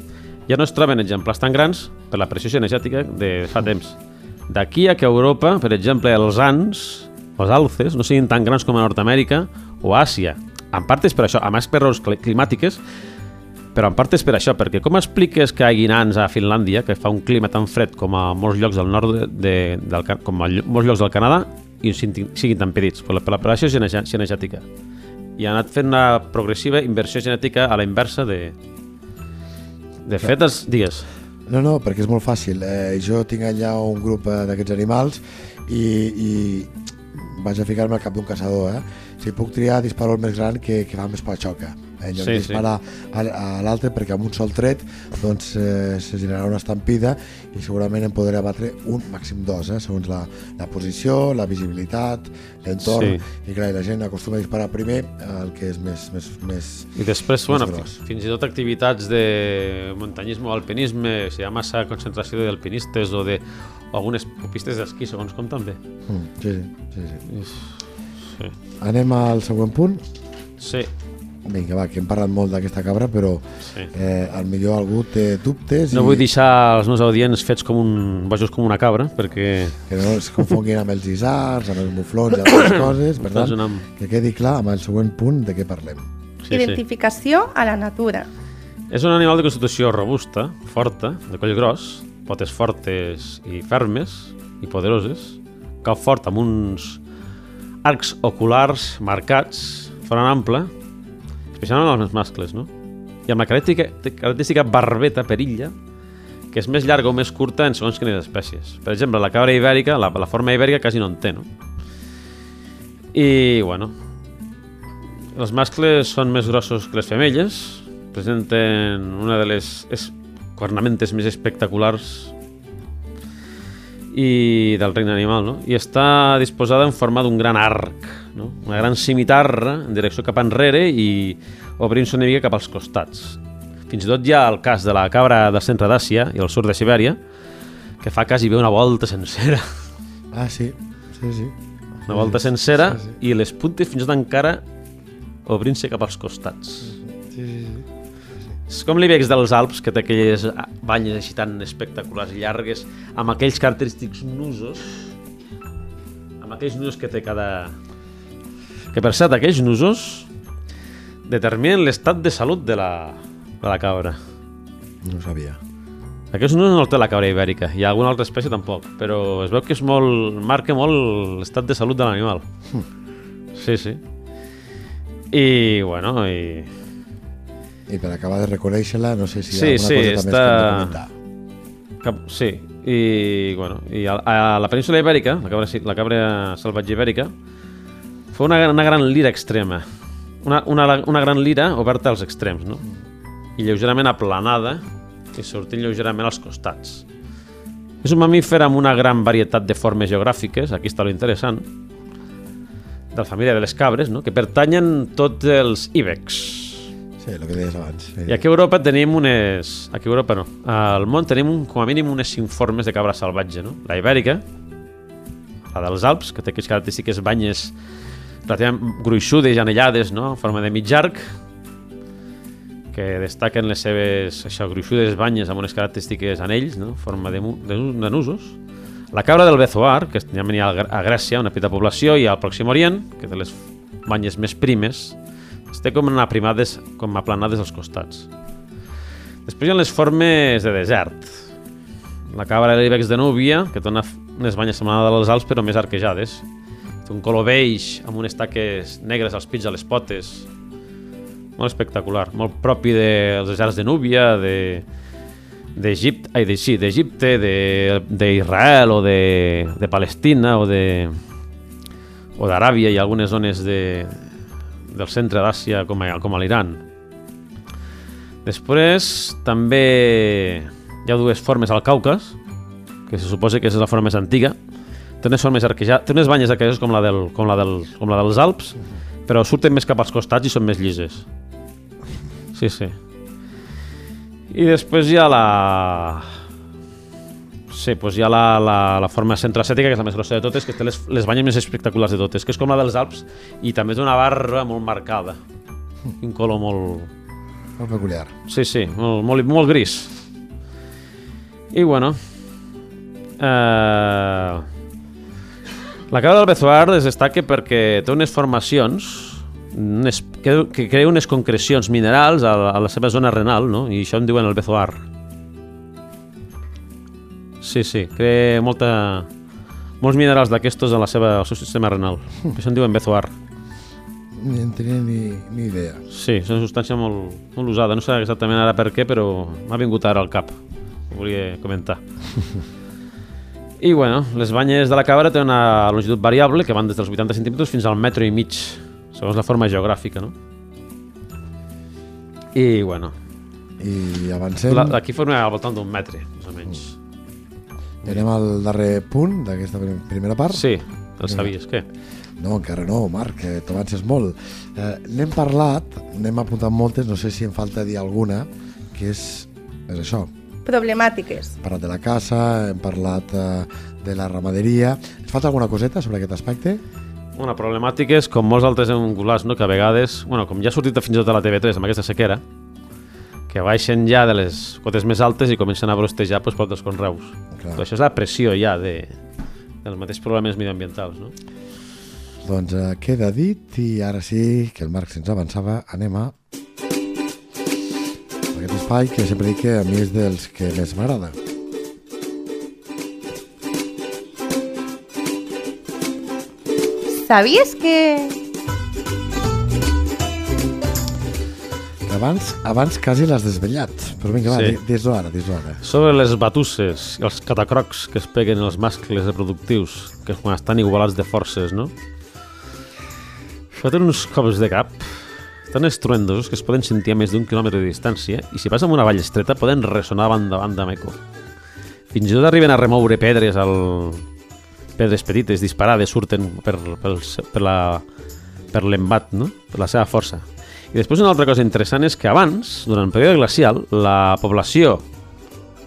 ja no es troben exemples tan grans per la pressió genètica de fa temps. D'aquí a que Europa, per exemple, els ants, els alces, no siguin tan grans com a Nord-Amèrica o Àsia. En part és per això, a més per raons cli- climàtiques, però en part és per això, perquè com expliques que hi hagi nans a Finlàndia, que fa un clima tan fred com a molts llocs del nord de, de, del, com a molts llocs del Canadà, i siguin, tan petits, per la, per la gene- cinegètica. I ha anat fent una progressiva inversió genètica a la inversa de... De fet, els, digues, No, no, perquè és molt fàcil. Eh, jo tinc allà un grup eh, d'aquests animals i, i vaig a ficar-me al cap d'un caçador, eh? Si puc triar, disparo el més gran que, que fa més patxoca. En lloc Sí, de disparar a, a l'altre perquè amb un sol tret doncs, eh, se generarà una estampida i segurament en podré abatre un, màxim dos, eh, segons la, la posició, la visibilitat, l'entorn, Sí. i clar, la gent acostuma a disparar primer el que és més, més, més, I després, bueno, gros. fi- fins i tot activitats de muntanyisme o alpinisme, si hi ha massa concentració d'alpinistes o de o algunes pistes d'esquí, segons com també. Mm, sí, sí, sí, sí. Sí. Anem al següent punt. Sí, Vinga, va, que hem parlat molt d'aquesta cabra, però sí. eh, al millor algú té dubtes No i vull deixar els meus audients fets com un... bojos com una cabra, perquè... que no es confonguin amb els isars, amb els muflons i altres coses. Per tant, una- que quedi clar amb el següent punt de què parlem. Sí, sí. Identificació a la natura. És un animal de constitució robusta, forta, de coll gros, potes fortes i fermes i poderoses, cap fort amb uns arcs oculars marcats, front ample, especialment els mascles, no? I amb la característica, característica barbeta perilla, que és més llarga o més curta en segons quines espècies. Per exemple, la cabra ibèrica, la, la forma ibèrica quasi no en té, no? I, bueno, els mascles són més grossos que les femelles, presenten una de les es- cornamentes més espectaculars i del regne animal, no? I està disposada en forma d'un gran arc, no? Una gran cimitarra en direcció cap enrere i obrint-se una mica cap als costats. Fins i tot hi ha el cas de la cabra del centre d'Àsia i el sud de Sibèria, que fa quasi bé una volta sencera. Ah, sí, sí, sí. Una volta sencera Sí, sí. i les puntes fins i tot encara obrint-se cap als costats. sí, sí, sí. És com l'Ibex dels Alps, que té aquelles banyes així tan espectaculars i llargues, amb aquells característics nusos, amb aquells nusos que té cada... Que per cert, aquells nusos determinen l'estat de salut de la, de la cabra. No ho sabia. Aquests nusos no els té la cabra ibèrica, ha alguna altra espècie tampoc, però es veu que és molt, marca molt l'estat de salut de l'animal. Sí, sí. I, bueno, i... I per acabar de reconèixer-la, no sé si hi ha Sí, alguna sí, cosa també està- de comentar. Cap, sí, i, bueno, i a, a la península ibèrica, la cabra, la cabra salvatge ibèrica, fa una, una gran lira extrema. Una, una, una gran lira oberta als extrems, no? I lleugerament aplanada i sortint lleugerament als costats. És un mamífer amb una gran varietat de formes geogràfiques, aquí està lo interessant, de la família de les cabres, no? que pertanyen tots els íbex. Sí, el que deies abans. Sí. I aquí a Europa tenim unes... Aquí a Europa no. Al món tenim un, com a mínim unes cinc formes de cabra salvatge, no? La ibèrica, la dels Alps, que té aquelles característiques banyes relativament gruixudes i anellades, no? En forma de mig arc, que destaquen les seves això, gruixudes banyes amb unes característiques anells, no? En forma de, de, de nusos. La cabra del Bezoar, que ja venia a Gr- a Grècia, una petita població, i al Pròxim Orient, que té les banyes més primes, es té com aprimades, com aplanades als costats. Després hi ha les formes de desert. La cabra de l'Ibex de Núbia, que té unes banyes semblades als Alps, però més arquejades. Té un color beix, amb unes taques negres als pits a les potes. Molt espectacular, molt propi dels deserts de Núbia, de d'Egipte, ai, de, sí, d'Egipte, de- d'Israel o de, de Palestina o de o d'Aràbia i algunes zones de, del centre d'Àsia com, a, com a l'Iran. Després també hi ha dues formes al Caucas, que se suposa que és la forma més antiga. Té unes formes arquejades, té unes banyes arquejades com la, del, com, la del, com la dels Alps, però surten més cap als costats i són més llises. Sí, sí. I després hi ha la... Sí, doncs hi ha la, la, la forma centroacètica, que és la més grossa de totes, que té les, les banyes més espectaculars de totes, que és com la dels Alps, i també té una barra molt marcada. Un color molt, Molt peculiar. Sí, sí, molt, molt, molt gris. I bueno... Eh, la cabra del Bezoar es destaca perquè té unes formacions unes, que, que crea unes concrecions minerals a la, a la seva zona renal, no? I això en diuen el Bezoar. Sí, sí, crea molta, molts minerals d'aquestos en la seva, el seu sistema renal, que se'n diuen bezoar. Ni en tenia ni, ni idea. Sí, és una substància molt, molt usada. No sé exactament ara per què, però m'ha vingut ara al cap. Ho volia comentar. I bueno, les banyes de la cabra tenen una longitud variable que van des dels 80 centímetres fins al metro i mig, segons la forma geogràfica, no? I bueno, I avancem, la, aquí forma al voltant d'un metre, més o menys. anem al darrer punt d'aquesta prim- primera part. Sí, el sabies, què? No, encara no, Marc, que t'avances molt. Eh, n'hem parlat, n'hem apuntat moltes, no sé si em falta dir alguna, que és, és això. Problemàtiques. Hem parlat de la caça, hem parlat eh, de la ramaderia... Et falta alguna coseta sobre aquest aspecte? Una problemàtica és, com molts altres ungulars, no? que a vegades, bueno, com ja ha sortit fins i tot a la TV3 amb aquesta sequera, que baixen ja de les cotes més altes i comencen a brostejar pues, prop dels conreus. Clar. Però això és la pressió ja de, dels mateixos problemes mediambientals. No? Doncs eh, queda dit i ara sí que el Marc se'ns avançava, anem a aquest espai que sempre dic que a mi és dels que més m'agrada. Sabies que... Abans, abans quasi l'has desvetllat, però vinga, va, Sí. sí. dis-ho ara, dis-ho ara. Sobre les batusses els catacrocs que es peguen els mascles reproductius, que quan estan igualats de forces, no? Foten uns cops de cap tan estruendosos que es poden sentir a més d'un quilòmetre de distància i si passen una vall estreta poden ressonar banda a banda amb eco. Fins i tot arriben a remoure pedres al... pedres petites disparades surten per, per, per la per l'embat, no? per la seva força. I després una altra cosa interessant és que abans, durant el període glacial, la població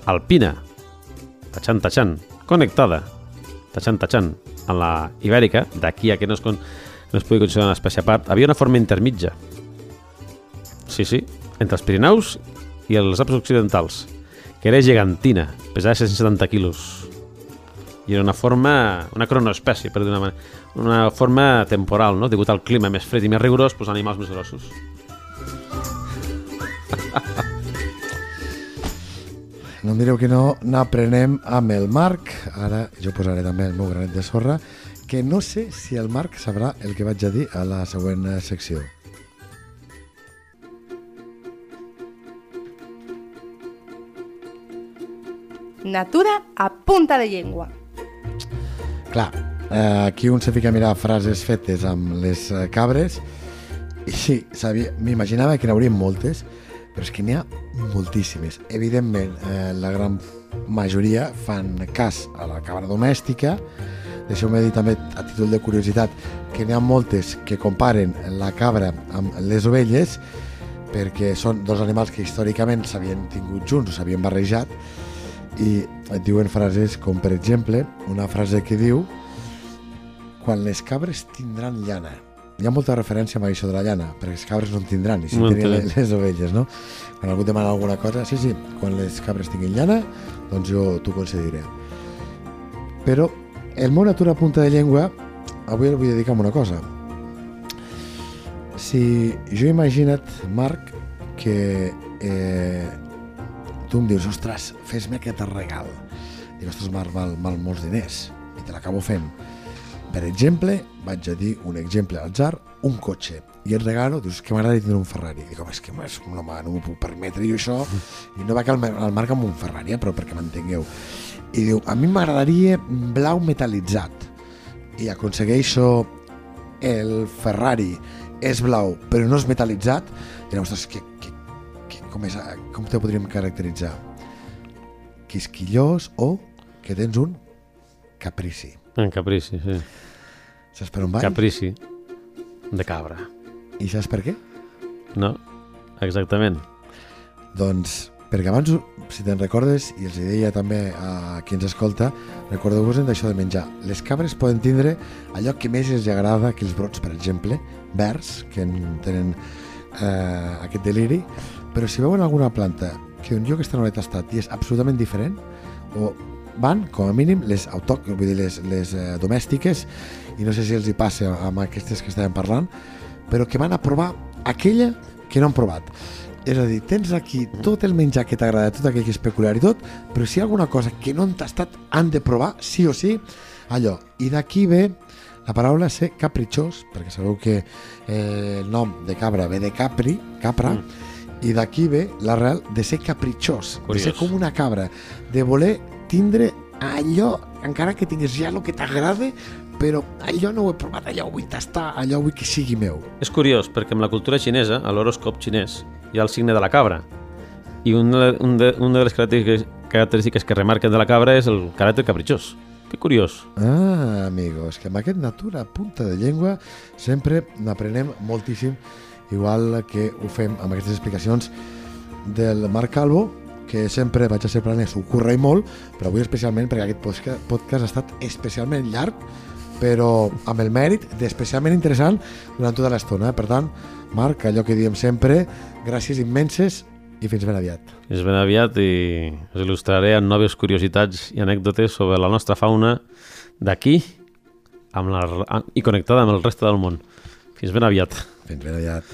alpina, tachant, tachant, connectada, tachant, tachant, en la ibèrica, d'aquí a que no es, con, no es pugui considerar una espècie a part, havia una forma intermitja. Sí, sí, entre els Pirineus i els Alpes Occidentals, que era gegantina, pesava 670 quilos. I era una forma, una cronoespècie, per dir manera, una forma temporal, no? degut al clima més fred i més rigorós, doncs animals més grossos. No em direu que no, n'aprenem amb el Marc. Ara jo posaré també el meu granet de sorra, que no sé si el Marc sabrà el que vaig a dir a la següent secció. Natura a punta de llengua. Clar, eh, aquí un se fica a mirar frases fetes amb les eh, cabres i sí, m'imaginava que n'haurien moltes, però és que n'hi ha moltíssimes. Evidentment, eh, la gran majoria fan cas a la cabra domèstica. Deixeu-me dir també, a títol de curiositat, que n'hi ha moltes que comparen la cabra amb les ovelles perquè són dos animals que històricament s'havien tingut junts o s'havien barrejat i et diuen frases com, per exemple, una frase que diu quan les cabres tindran llana. Hi ha molta referència amb això de la llana, perquè les cabres no en tindran, i si No tenien tenen. les, les ovelles, no? Quan algú demana alguna cosa, sí, sí, quan les cabres tinguin llana, doncs jo t'ho concediré. Però el meu natura a punta de llengua, avui el vull dedicar a una cosa. Si jo he imagina't, Marc, que eh, tu em dius, ostres, fes-me aquest regal. Dic, ostres, Marc, val, val molts diners. I te l'acabo fent. Per exemple, vaig a dir un exemple al jar, un cotxe. I et regalo, dius, que m'agradaria tenir un Ferrari. Dic, home, és que és, no, home, no m'ho puc permetre jo això. I no va que el, el Marc amb un Ferrari, eh, però perquè m'entengueu. I diu, a mi m'agradaria blau metalitzat. I aconsegueixo el Ferrari és blau però no és metalitzat, direu, ostres, que, com, és, com te podríem caracteritzar? Quisquillós o que tens un caprici. En caprici, sí. Saps per on vaig? Caprici de cabra. I saps per què? No? Exactament. Doncs perquè abans, si te'n recordes, i els deia també a qui ens escolta, recordeu-vos d'això de menjar. Les cabres poden tindre allò que més els agrada, aquells brots, per exemple, verds, que en tenen eh, aquest deliri, però si veuen alguna planta que un lloc està no l'he tastat i és absolutament diferent, o van, com a mínim, les autòctones, vull dir, les, les eh, domèstiques, i no sé si els hi passa amb aquestes que estàvem parlant, però que van a provar aquella que no han provat. És a dir, tens aquí tot el menjar que t'agrada, tot aquell que és peculiar i tot, però si hi ha alguna cosa que no han tastat, han de provar, sí o sí, allò. I d'aquí ve la paraula ser capritxós, perquè sabeu que eh, el nom de cabra ve de capri, capra, mm. i d'aquí ve l'arrel de ser capritxós, Curiós. de ser com una cabra, de voler tindre allò, encara que tinguis ja el que t'agrada, però allò no ho he provat, allò ho vull tastar, allò vull que sigui meu. És curiós, perquè en la cultura xinesa, a l'horòscop xinès, hi ha el signe de la cabra. I una, un de, una de les característiques, característiques que remarquen de la cabra és el caràcter capritxós. Que curiós. Ah, amigos, que amb aquest natura punta de llengua sempre n'aprenem moltíssim, igual que ho fem amb aquestes explicacions del Marc Calvo, que sempre vaig a ser planers, ho corre molt, però avui especialment perquè aquest podcast ha estat especialment llarg, però amb el mèrit d'especialment interessant durant tota l'estona. Per tant, Marc, allò que diem sempre, gràcies immenses i fins ben aviat. És ben aviat i us il·lustraré amb noves curiositats i anècdotes sobre la nostra fauna d'aquí amb la, i connectada amb el reste del món. Fins ben aviat. Fins ben aviat.